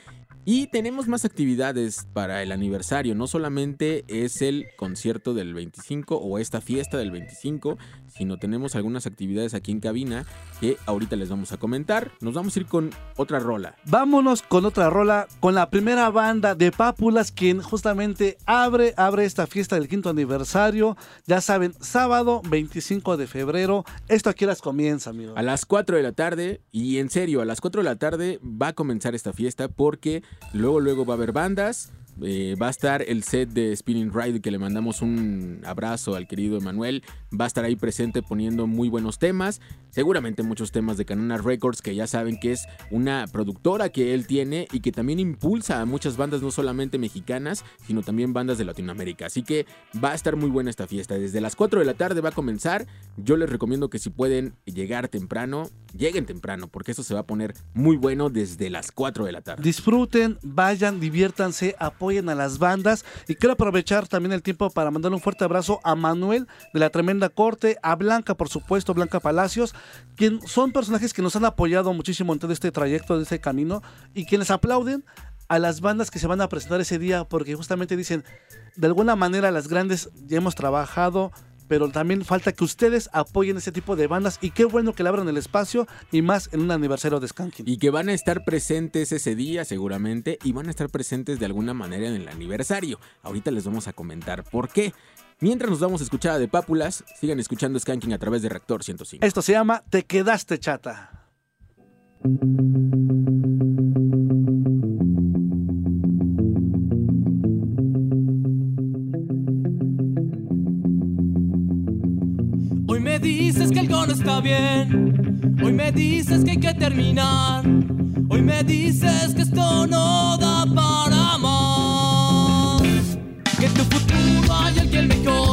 Speaker 1: Y tenemos más actividades para el aniversario, no solamente es el concierto del 25 o esta fiesta del 25, sino tenemos algunas actividades aquí en cabina que ahorita les vamos a comentar. Nos vamos a ir con otra rola.
Speaker 2: Vámonos con otra rola, con la primera banda de Pápulas, quien justamente abre, abre esta fiesta del quinto aniversario. Ya saben, sábado 25 de febrero. Esto aquí las comienza, amigo.
Speaker 1: A las 4 de la tarde, y en serio, a las 4 de la tarde va a comenzar esta fiesta porque luego, luego va a haber bandas. eh, va a estar el set de Spinning Ride que le mandamos un abrazo al querido Emanuel. Va a estar ahí presente poniendo muy buenos temas. Seguramente muchos temas de Canona Records que ya saben que es una productora que él tiene y que también impulsa a muchas bandas no solamente mexicanas, sino también bandas de Latinoamérica. Así que va a estar muy buena esta fiesta. Desde las 4 de la tarde va a comenzar. Yo les recomiendo que si pueden llegar temprano, lleguen temprano, porque esto se va a poner muy bueno desde las 4 de la tarde.
Speaker 2: Disfruten, vayan, diviértanse, apoyen a las bandas. Y quiero aprovechar también el tiempo para mandarle un fuerte abrazo a Manuel de la Tremenda Corte, a Blanca, por supuesto, Blanca Palacios, quien son personajes que nos han apoyado muchísimo en todo este trayecto, de este camino, y quienes aplauden a las bandas que se van a presentar ese día, porque justamente dicen, de alguna manera las grandes ya hemos trabajado, pero también falta que ustedes apoyen ese tipo de bandas y qué bueno que le abran el espacio y más en un aniversario de Skanking.
Speaker 1: Y que van a estar presentes ese día seguramente y van a estar presentes de alguna manera en el aniversario. Ahorita les vamos a comentar por qué. Mientras nos vamos a escuchar a de Pápulas, sigan escuchando Skanking a través de Reactor 105.
Speaker 2: Esto se llama Te quedaste chata.
Speaker 20: Hoy me dices que algo no está bien. Hoy me dices que hay que terminar. Hoy me dices que esto no da para más. Que tu futuro hay alguien mejor.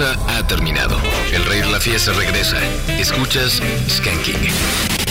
Speaker 12: Ha terminado. El rey de la fiesta regresa. Escuchas Skanking.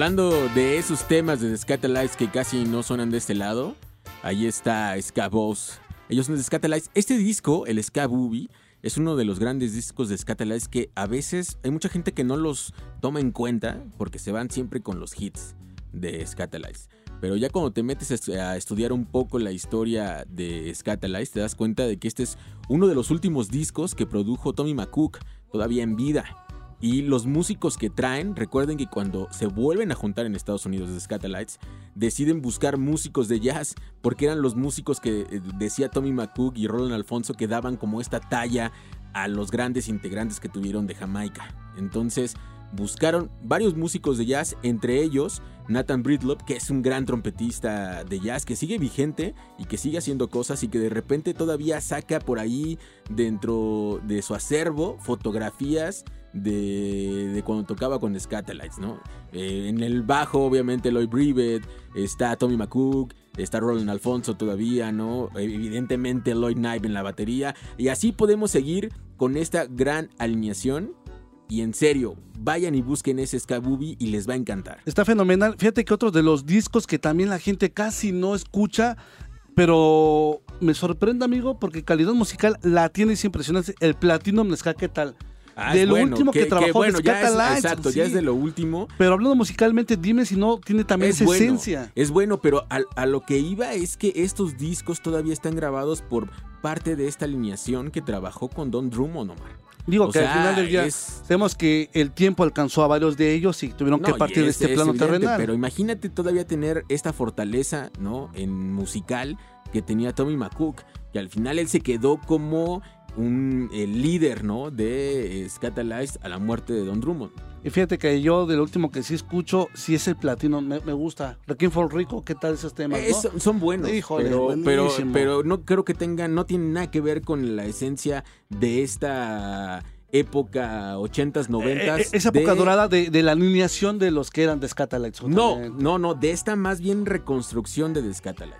Speaker 1: Hablando de esos temas de Scatalites que casi no suenan de este lado, ahí está Ska Boss. Ellos son de. Este disco, el Ska Booby, es uno de los grandes discos de Scatalites que a veces hay mucha gente que no los toma en cuenta porque se van siempre con los hits de Scatalites. Pero ya cuando te metes a estudiar un poco la historia de Scatalites, te das cuenta de que este es uno de los últimos discos que produjo Tommy McCook, todavía en vida. Y los músicos que traen, recuerden que cuando se vuelven a juntar en Estados Unidos de Scatalites, deciden buscar músicos de jazz, porque eran los músicos que eh, decía Tommy McCook y Roland Alfonso que daban como esta talla a los grandes integrantes que tuvieron de Jamaica. Entonces buscaron varios músicos de jazz, entre ellos Nathan Bridlop, que es un gran trompetista de jazz, que sigue vigente y que sigue haciendo cosas y que de repente todavía saca por ahí dentro de su acervo fotografías de, de cuando tocaba con Scatalites, ¿no? Eh, en el bajo, obviamente, Lloyd Brevet, está Tommy McCook, está Roland Alfonso todavía, ¿no? Evidentemente Lloyd Knight en la batería. Y así podemos seguir con esta gran alineación. Y en serio, vayan y busquen ese Ska Booby y les va a encantar.
Speaker 2: Está fenomenal. Fíjate que otro de los discos que también la gente casi no escucha, pero me sorprende, amigo, porque calidad musical la tiene es impresionante. El Platinum Ska, ¿qué tal?
Speaker 1: Ah,
Speaker 2: de
Speaker 1: es
Speaker 2: lo
Speaker 1: bueno,
Speaker 2: último que,
Speaker 1: que- que
Speaker 2: trabajó
Speaker 1: bueno, ya es- exacto, ya es de lo último.
Speaker 2: Pero hablando musicalmente, dime si no tiene también esa
Speaker 1: bueno,
Speaker 2: esencia.
Speaker 1: Es bueno, pero a, a lo que iba es que estos discos todavía están grabados por parte de esta alineación que trabajó con Don Drummond, Omar.
Speaker 2: Digo
Speaker 1: O
Speaker 2: que
Speaker 1: sea,
Speaker 2: al final del día
Speaker 1: es-
Speaker 2: sabemos que el tiempo alcanzó a varios de ellos y tuvieron que
Speaker 1: No,
Speaker 2: partir de
Speaker 1: es-
Speaker 2: este
Speaker 1: es
Speaker 2: plano
Speaker 1: evidente,
Speaker 2: terrenal.
Speaker 1: Pero imagínate todavía tener esta fortaleza, ¿no? En musical que tenía Tommy McCook, que al final él se quedó como un el líder, ¿no? De eh, Scatalites a la muerte de Don Drummond.
Speaker 2: Y fíjate que yo de lo último que sí escucho, sí es el platino, me, me gusta. Requiem for Rico, ¿qué tal esos temas?
Speaker 1: Eh,
Speaker 2: no?
Speaker 1: son- buenos,
Speaker 2: Híjole,
Speaker 1: pero, pero, no creo que tengan, no tienen nada que ver con la esencia de esta época 80s, 90s.
Speaker 2: Eh, eh, esa época
Speaker 1: de-
Speaker 2: dorada de, de la alineación de los que eran de Scatalites.
Speaker 1: No, no, no, de esta más bien reconstrucción de The Scatalites.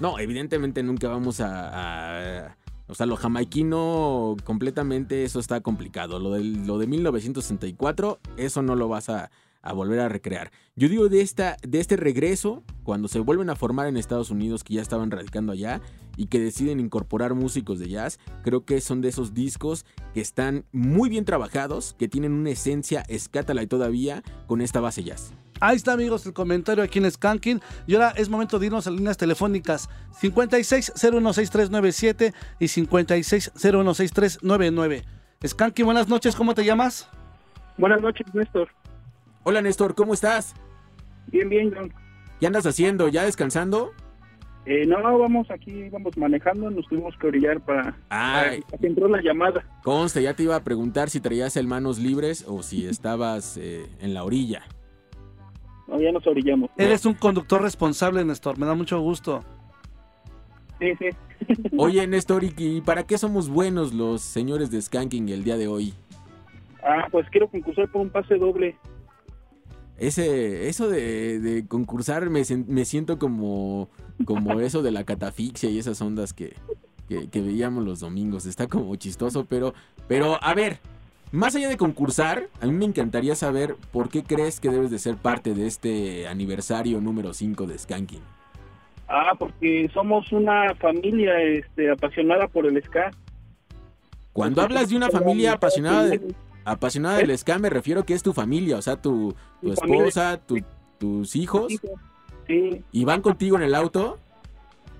Speaker 1: No, evidentemente nunca vamos a... a- o sea, lo jamaiquino completamente, eso está complicado. Lo, del, lo de 1964, eso no lo vas a, a volver a recrear. Yo digo de, esta, de este regreso, cuando se vuelven a formar en Estados Unidos, que ya estaban radicando allá, y que deciden incorporar músicos de jazz, creo que son de esos discos que están muy bien trabajados, que tienen una esencia escátala todavía con esta base jazz.
Speaker 2: Ahí está, amigos, el comentario aquí en Skanking. Y ahora es momento de irnos a líneas telefónicas 56016397 y 56016399. Skanking, buenas noches, ¿cómo te llamas?
Speaker 21: Buenas noches, Néstor.
Speaker 1: Hola Néstor, ¿cómo estás?
Speaker 21: Bien, bien, John.
Speaker 1: ¿Qué andas haciendo? ¿Ya descansando?
Speaker 21: Eh, no, no, vamos aquí, vamos manejando, nos tuvimos que orillar para,
Speaker 1: Ay.
Speaker 21: para que entró la llamada.
Speaker 1: Conste, ya te iba a preguntar si traías el manos libres o si estabas eh, en la orilla.
Speaker 21: No, ya nos orillamos.
Speaker 2: Eres un conductor responsable, Néstor, me da mucho gusto.
Speaker 21: Sí, sí. [LAUGHS]
Speaker 1: Oye Néstor, ¿y y para qué somos buenos los señores de Skanking el día de hoy?
Speaker 21: Ah, pues quiero concursar por un pase doble.
Speaker 1: Ese, eso de, de concursar me, me siento como, como [LAUGHS] eso de la catafixia y esas ondas que, que, que veíamos los domingos. Está como chistoso, pero, pero a ver, más allá de concursar, a mí me encantaría saber por qué crees que debes de ser parte de este aniversario número 5 de Skanking.
Speaker 21: Ah, porque somos una familia este, apasionada por el ska.
Speaker 1: Cuando hablas de una familia apasionada, de- apasionada del ska, me refiero que es tu familia, o sea, tu, tu esposa, tu- tus hijos,
Speaker 21: Sí,
Speaker 1: y van contigo en el auto.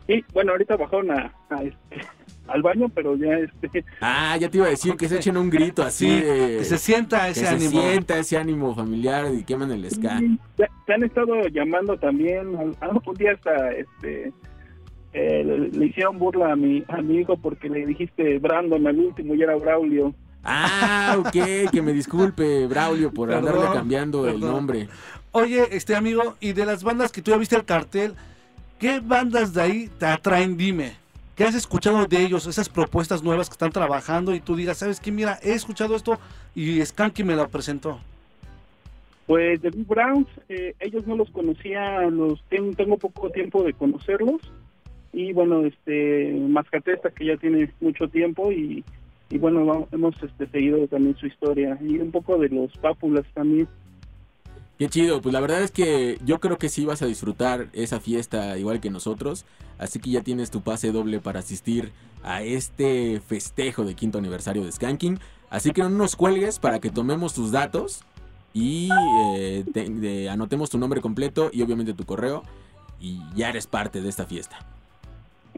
Speaker 21: sí. Bueno, ahorita bajaron a, a, este, [LAUGHS] al baño, pero ya este.
Speaker 1: Ah, ya te iba a decir que se echen un grito así
Speaker 21: Sí,
Speaker 1: de...
Speaker 2: que se sienta
Speaker 1: que
Speaker 2: ese
Speaker 1: se
Speaker 2: ánimo.
Speaker 1: sienta ese ánimo familiar y queman el ska.
Speaker 21: Ya, te han estado llamando también. al- Un día hasta este, eh, le, le hicieron burla a mi, a mi hijo porque le dijiste Brandon al último y era Braulio.
Speaker 1: Ah, ok, que me disculpe, Braulio, por
Speaker 2: Perdón,
Speaker 1: andarle cambiando el nombre.
Speaker 2: Oye, este amigo, y de las bandas que tú ya viste el cartel, ¿qué bandas de ahí te atraen? Dime. ¿Qué has escuchado de ellos? Esas propuestas nuevas que están trabajando y tú digas, ¿sabes qué? Mira, he escuchado esto y Skanky me lo presentó.
Speaker 21: Pues de Big Browns, eh, ellos no los conocía, los tengo, tengo poco tiempo de conocerlos. Y bueno, este Mascatesta, que ya tiene mucho tiempo y, y bueno, va- hemos este, seguido también su historia. Y un poco de los Pápulas también.
Speaker 1: Qué chido, pues la verdad es que yo creo que sí vas a disfrutar esa fiesta igual que nosotros, así que ya tienes tu pase doble para asistir a este festejo de quinto aniversario de Skanking, así que no nos cuelgues para que tomemos tus datos y eh, te- de- anotemos tu nombre completo y obviamente tu correo y ya eres parte de esta fiesta.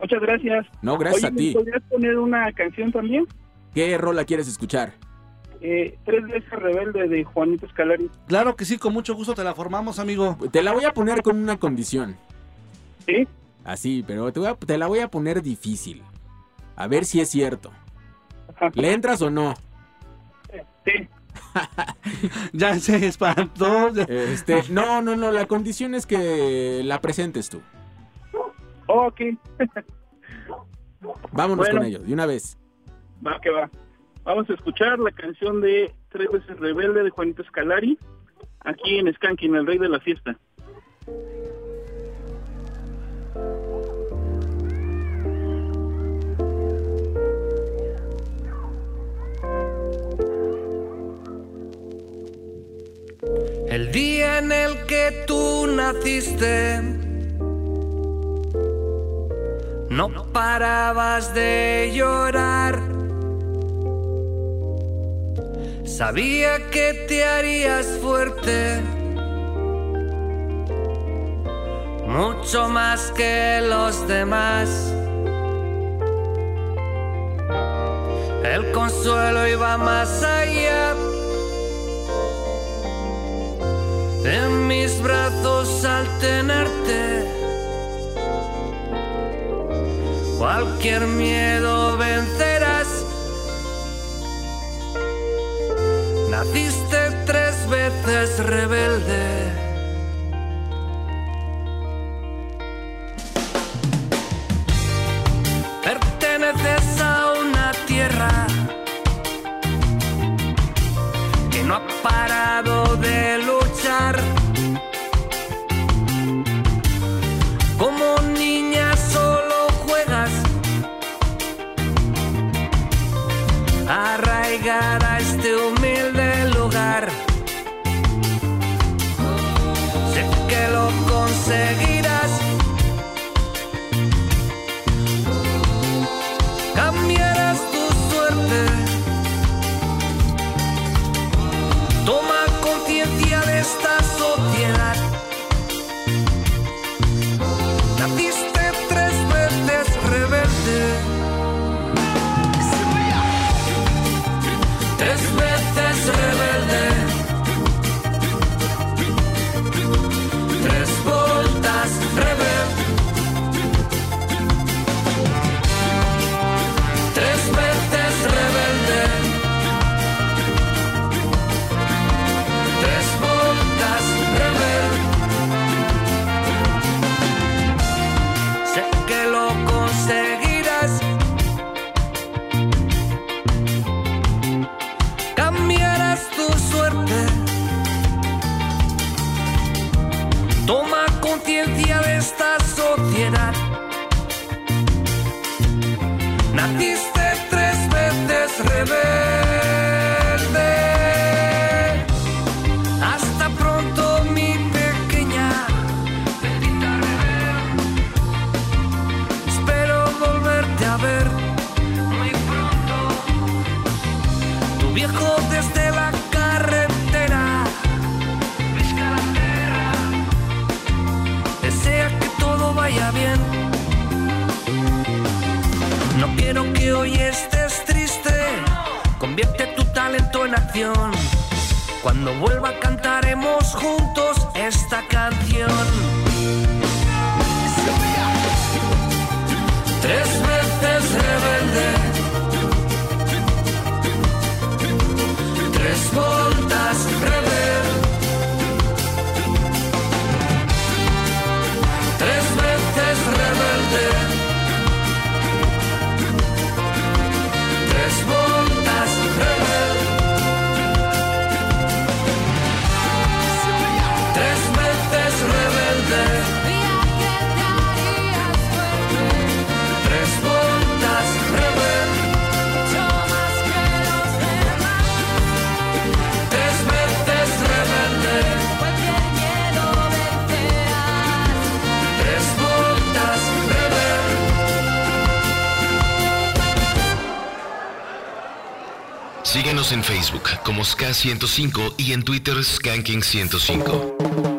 Speaker 21: Muchas gracias.
Speaker 1: No, gracias
Speaker 21: Oye,
Speaker 1: a
Speaker 21: ¿me
Speaker 1: ti.
Speaker 21: ¿Podrías poner una canción también?
Speaker 1: ¿Qué rola quieres escuchar?
Speaker 21: Eh, Tres veces rebelde de Juanito Escalari.
Speaker 2: Claro que sí, con mucho gusto te la formamos, amigo.
Speaker 1: Te la voy a poner con una condición.
Speaker 21: ¿Sí?
Speaker 1: Así, pero te, voy a- te la voy a poner difícil. A ver si es cierto. ¿Le entras o no?
Speaker 21: Sí. [LAUGHS]
Speaker 2: ya se espantó.
Speaker 1: Este, no, no, no, la condición es que la presentes tú.
Speaker 21: Oh, ok. [LAUGHS]
Speaker 1: Vámonos
Speaker 21: Bueno.
Speaker 1: con ello, de una vez.
Speaker 21: Va, que va. Vamos a escuchar la canción de Tres veces rebelde de Juanito Escalari, aquí en Skanking, el rey de la fiesta.
Speaker 16: El día en el que tú naciste, no parabas de llorar. Sabía que te harías fuerte, mucho más que los demás. El consuelo iba más allá. en mis brazos al tenerte. Cualquier miedo vencerás. Naciste tres veces rebelde. Como
Speaker 22: SK105 y en Twitter Skanking105.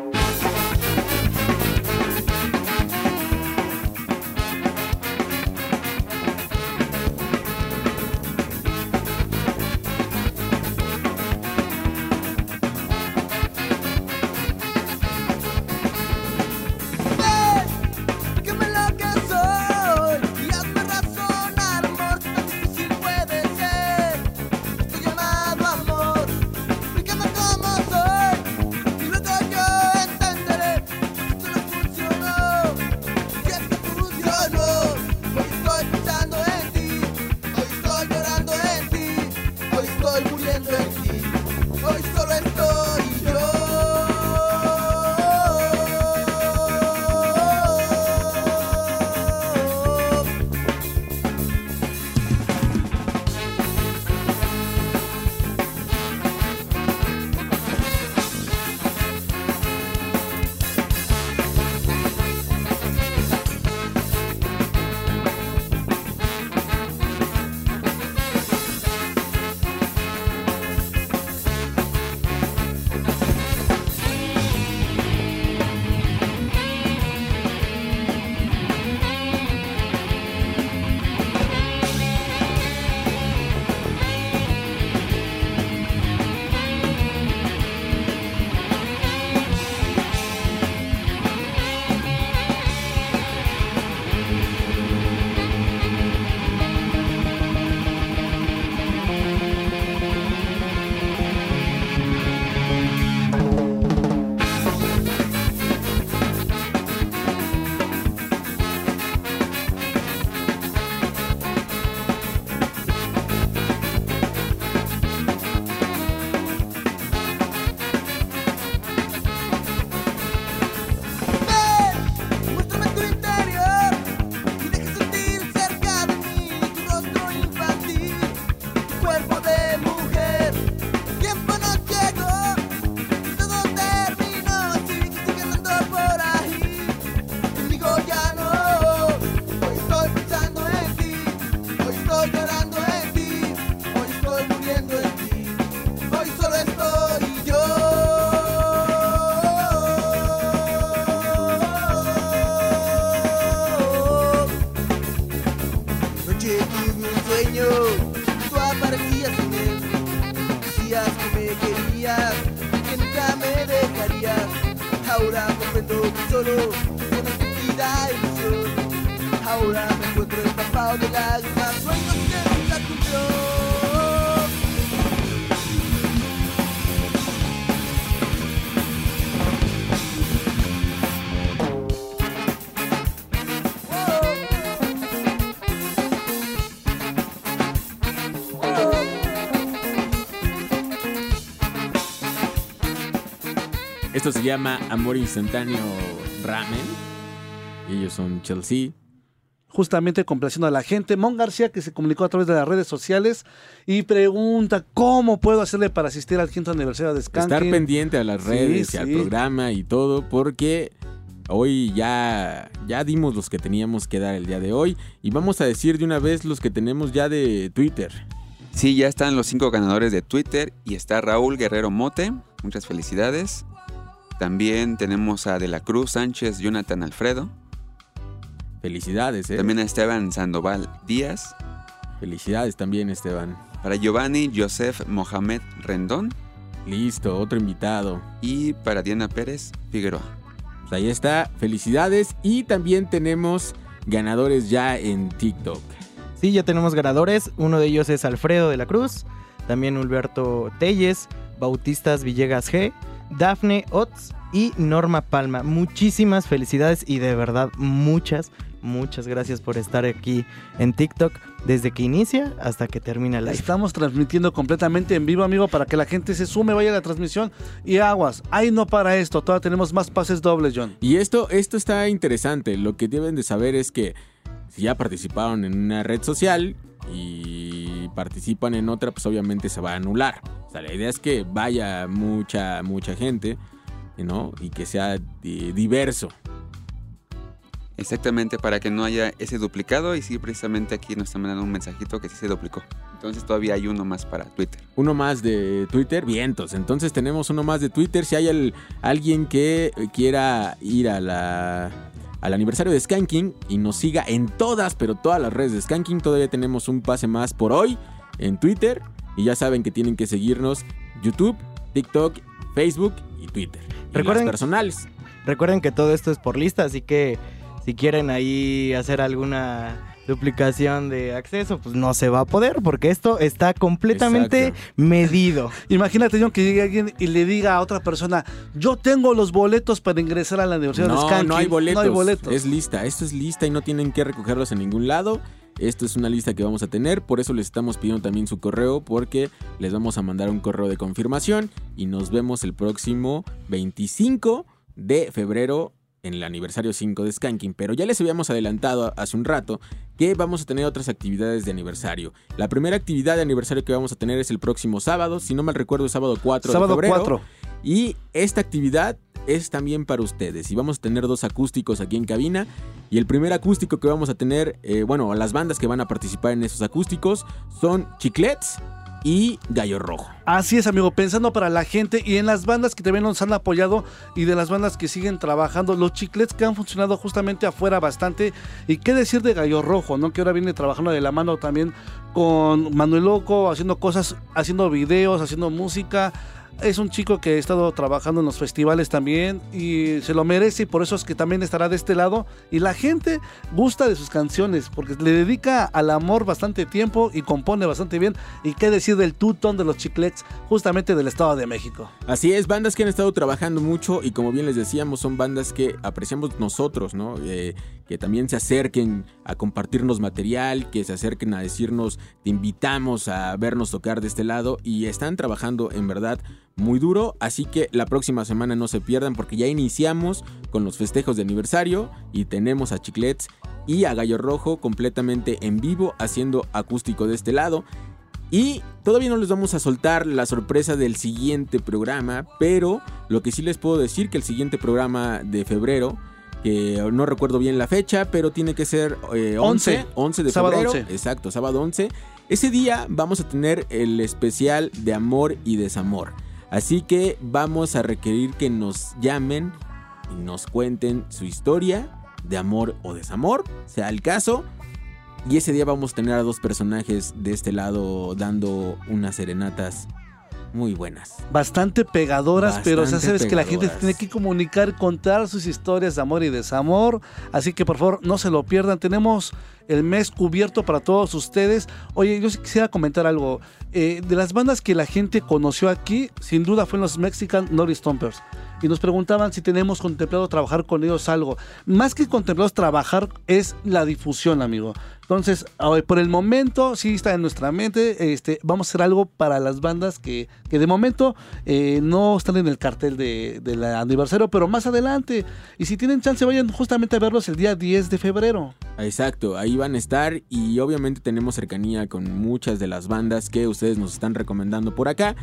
Speaker 23: Esto
Speaker 1: se llama Amor Instantáneo Ramen. Ellos son Chelsea.
Speaker 2: justamente complaciendo a la gente. Mon García, que se comunicó a través de las redes sociales y pregunta cómo puedo hacerle para asistir al quinto aniversario de Skanking.
Speaker 1: Estar pendiente a las
Speaker 2: Sí,
Speaker 1: redes y al
Speaker 2: sí.
Speaker 1: programa y todo, porque hoy ya, ya dimos los que teníamos que dar el día de hoy. Y vamos a decir de una vez los que tenemos ya de Twitter.
Speaker 3: Sí, ya están los cinco ganadores de Twitter y está Raúl Guerrero Mote. Muchas felicidades. También tenemos a De la Cruz Sánchez, Jonathan Alfredo.
Speaker 1: Felicidades, ¿eh?
Speaker 3: También a Esteban Sandoval Díaz.
Speaker 1: Felicidades también, Esteban.
Speaker 3: Para Giovanni Joseph Mohamed Rendón.
Speaker 1: Listo, otro invitado.
Speaker 3: Y para Diana Pérez Figueroa.
Speaker 1: Pues ahí está, felicidades. Y también tenemos ganadores ya en TikTok.
Speaker 4: Sí, ya tenemos ganadores. Uno de ellos es Alfredo de la Cruz, también Hulberto Telles, Bautistas Villegas G, Dafne Otz y Norma Palma. Muchísimas felicidades y de verdad muchas, muchas gracias por estar aquí en TikTok desde que inicia hasta que termina el live.
Speaker 2: Estamos transmitiendo completamente en vivo, amigo, para que la gente se sume, vaya a la transmisión. Y aguas, ahí no para esto, todavía tenemos más pases dobles, John.
Speaker 1: Y esto, esto está interesante. Lo que deben de saber es que si ya participaron en una red social y participan en otra, pues obviamente se va a anular. O sea, la idea es que vaya mucha, mucha gente, ¿no? Y que sea eh, diverso.
Speaker 3: Exactamente, para que no haya ese duplicado y sí, precisamente aquí nos están mandando un mensajito que sí se duplicó. Entonces todavía hay uno más para Twitter.
Speaker 1: Uno más de Twitter, vientos. Entonces tenemos uno más de Twitter. Si hay el- alguien que quiera ir a la, al aniversario de Skanking y nos siga en todas, pero todas las redes de Skanking, todavía tenemos un pase más por hoy en Twitter. Y ya saben que tienen que seguirnos YouTube, TikTok, Facebook y Twitter. Y
Speaker 4: Recuerden-
Speaker 1: las personales.
Speaker 4: Recuerden que todo esto es por lista, así que si quieren ahí hacer alguna duplicación de acceso, pues no se va a poder porque esto está completamente medido. [LAUGHS]
Speaker 2: Imagínate, John, que llegue alguien y le diga a otra persona, yo tengo los boletos para ingresar a la Universidad de
Speaker 1: No,
Speaker 2: Skanking.
Speaker 1: no hay boletos.
Speaker 2: No hay boletos.
Speaker 1: Es lista. Esto es lista y no tienen que recogerlos en ningún lado. Esto es una lista que vamos a tener. Por eso les estamos pidiendo también su correo. Porque les vamos a mandar un correo de confirmación. Y nos vemos el próximo 25 de febrero. En el aniversario 5 de Skanking, pero ya les habíamos adelantado hace un rato que vamos a tener otras actividades de aniversario. La primera actividad de aniversario que vamos a tener es el próximo sábado, si no mal recuerdo, sábado 4
Speaker 2: Sábado
Speaker 1: de febrero.
Speaker 2: 4.
Speaker 1: Y esta actividad es también para ustedes. Y vamos a tener dos acústicos aquí en cabina. Y el primer acústico que vamos a tener, eh, bueno, las bandas que van a participar en esos acústicos son Chiclets y Gallo Rojo.
Speaker 2: Así es, amigo, pensando para la gente y en las bandas que también nos han apoyado y de las bandas que siguen trabajando, los chiclets que han funcionado justamente afuera bastante. Y qué decir de Gallo Rojo, ¿no? Que ahora viene trabajando de la mano también con Manuel Loco, haciendo cosas, haciendo videos, haciendo música. Es un chico que ha estado trabajando en los festivales también y se lo merece y por eso es que también estará de este lado. Y la gente gusta de sus canciones porque le dedica al amor bastante tiempo y compone bastante bien. Y qué decir del tutón de los chiclets justamente del Estado de México.
Speaker 1: Así es, bandas que han estado trabajando mucho y como bien les decíamos, son bandas que apreciamos nosotros, ¿no? Eh, que también se acerquen a compartirnos material, que se acerquen a decirnos, te invitamos a vernos tocar de este lado y están trabajando en verdad muy duro, así que la próxima semana no se pierdan porque ya iniciamos con los festejos de aniversario y tenemos a Chiclets y a Gallo Rojo completamente en vivo haciendo acústico de este lado. Y todavía no les vamos a soltar la sorpresa del siguiente programa, pero lo que sí les puedo decir que el siguiente programa de febrero, que no recuerdo bien la fecha, pero tiene que ser eh, 11,
Speaker 2: 11.
Speaker 1: 11 de
Speaker 2: Sábado
Speaker 1: febrero.
Speaker 2: 11.
Speaker 1: Exacto, sábado 11. Ese día vamos a tener el especial de amor y desamor. Así que vamos a requerir que nos llamen y nos cuenten su historia de amor o desamor, sea el caso. Y ese día vamos a tener a dos personajes de este lado dando unas serenatas muy buenas.
Speaker 2: Bastante pegadoras, pero ya sabes que la gente tiene que comunicar, contar sus historias de amor y desamor. Así que por favor no se lo pierdan. Tenemos el mes cubierto para todos ustedes. Oye, yo quisiera comentar algo. Eh, de las bandas que la gente conoció aquí, sin duda fueron los Mexican Norris Stompers. Y nos preguntaban si tenemos contemplado trabajar con ellos algo. Más que contemplados trabajar es la difusión, amigo. Entonces, por el momento sí está en nuestra mente. Este, vamos a hacer algo para las bandas que, de momento eh, no están en el cartel de- del aniversario, pero más adelante. Y si tienen chance, vayan justamente a verlos el día 10 de febrero.
Speaker 1: Exacto, ahí van a estar y obviamente tenemos cercanía con muchas de las bandas que ustedes nos están recomendando por acá,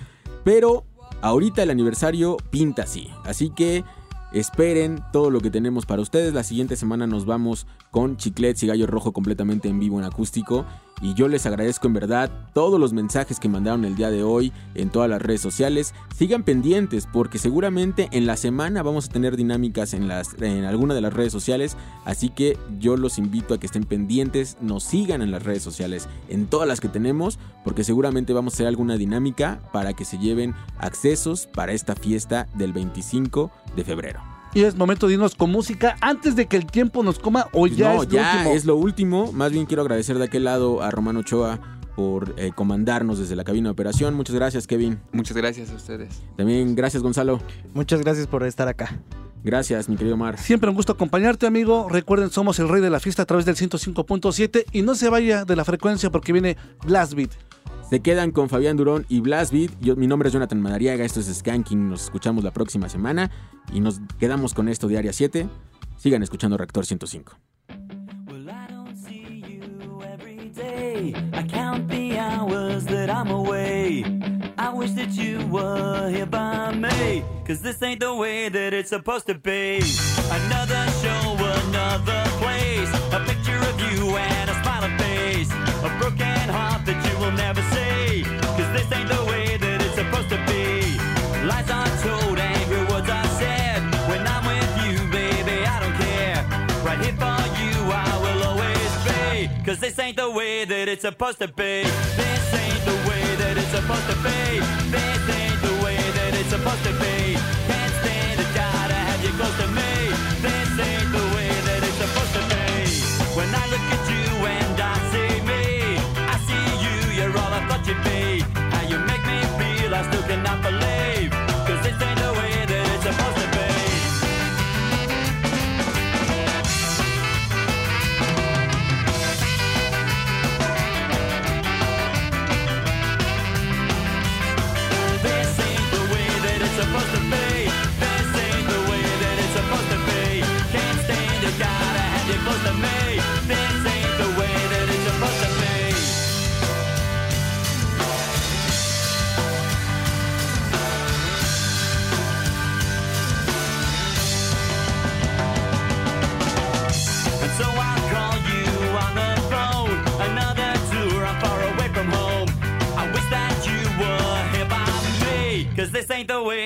Speaker 1: pero ahorita el aniversario pinta así, así que esperen todo lo que tenemos para ustedes. La siguiente semana nos vamos con Chiclets y Gallo Rojo completamente en vivo en acústico y yo les agradezco en verdad todos los mensajes que mandaron el día de hoy en todas las redes sociales. Sigan pendientes porque seguramente en la semana vamos a tener dinámicas en, las, en alguna de las redes sociales. Así que yo los invito a que estén pendientes, nos sigan en las redes sociales, en todas las que tenemos, porque seguramente vamos a hacer alguna dinámica para que se lleven accesos para esta fiesta del 25 de febrero.
Speaker 2: Y es momento de irnos con música antes de que el tiempo nos coma o ya
Speaker 1: no,
Speaker 2: es lo
Speaker 1: ya
Speaker 2: último.
Speaker 1: es lo último. Más bien quiero agradecer de aquel lado a Romano Ochoa por eh, comandarnos desde la cabina de operación. Muchas gracias, Kevin.
Speaker 3: Muchas gracias a ustedes.
Speaker 1: También gracias, Gonzalo.
Speaker 4: Muchas gracias por estar acá.
Speaker 1: Gracias, mi querido Mar.
Speaker 2: Siempre un gusto acompañarte, amigo. Recuerden, somos el rey de la fiesta a través del 105.7 y no se vaya de la frecuencia porque viene Blast Beat.
Speaker 1: Se quedan con Fabián Durón y Blast Beat. Yo, mi nombre es Jonathan Madariaga, esto es Skanking. Nos escuchamos la próxima semana y nos quedamos con esto de Área 7. Sigan escuchando Reactor 105.
Speaker 24: day. I count the hours that I'm away. I wish that you were here by me. Cause this ain't the way that it's supposed to be. Another show, another place. a picture of you a broken heart that you will never see. Cause this ain't the way that it's supposed to be. Lies are told, angry words are said. When I'm with you, baby, I don't care. Right here for you, I will always be. Cause this ain't the way that it's supposed to be. This ain't the way that it's supposed to be. This ain't the way that it's supposed to be. Can't stand it, gotta have you close to me. This ain't the way that it's supposed to be. When I thought be. How you make me feel, I still cannot believe.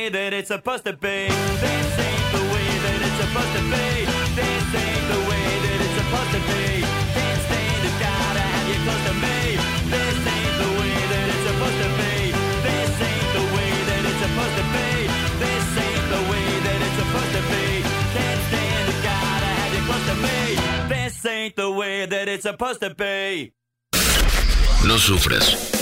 Speaker 24: Way that it's supposed to be. This ain't the way that it's supposed to be. This ain't the way that it's supposed to be. Can't stand it, gotta have you close to me. This ain't the way that it's supposed to be. This ain't the way that it's supposed to be. This ain't the way that it's supposed to be. Can't stand it, gotta have you close to me. This ain't the way that it's supposed to be.
Speaker 6: No sufras.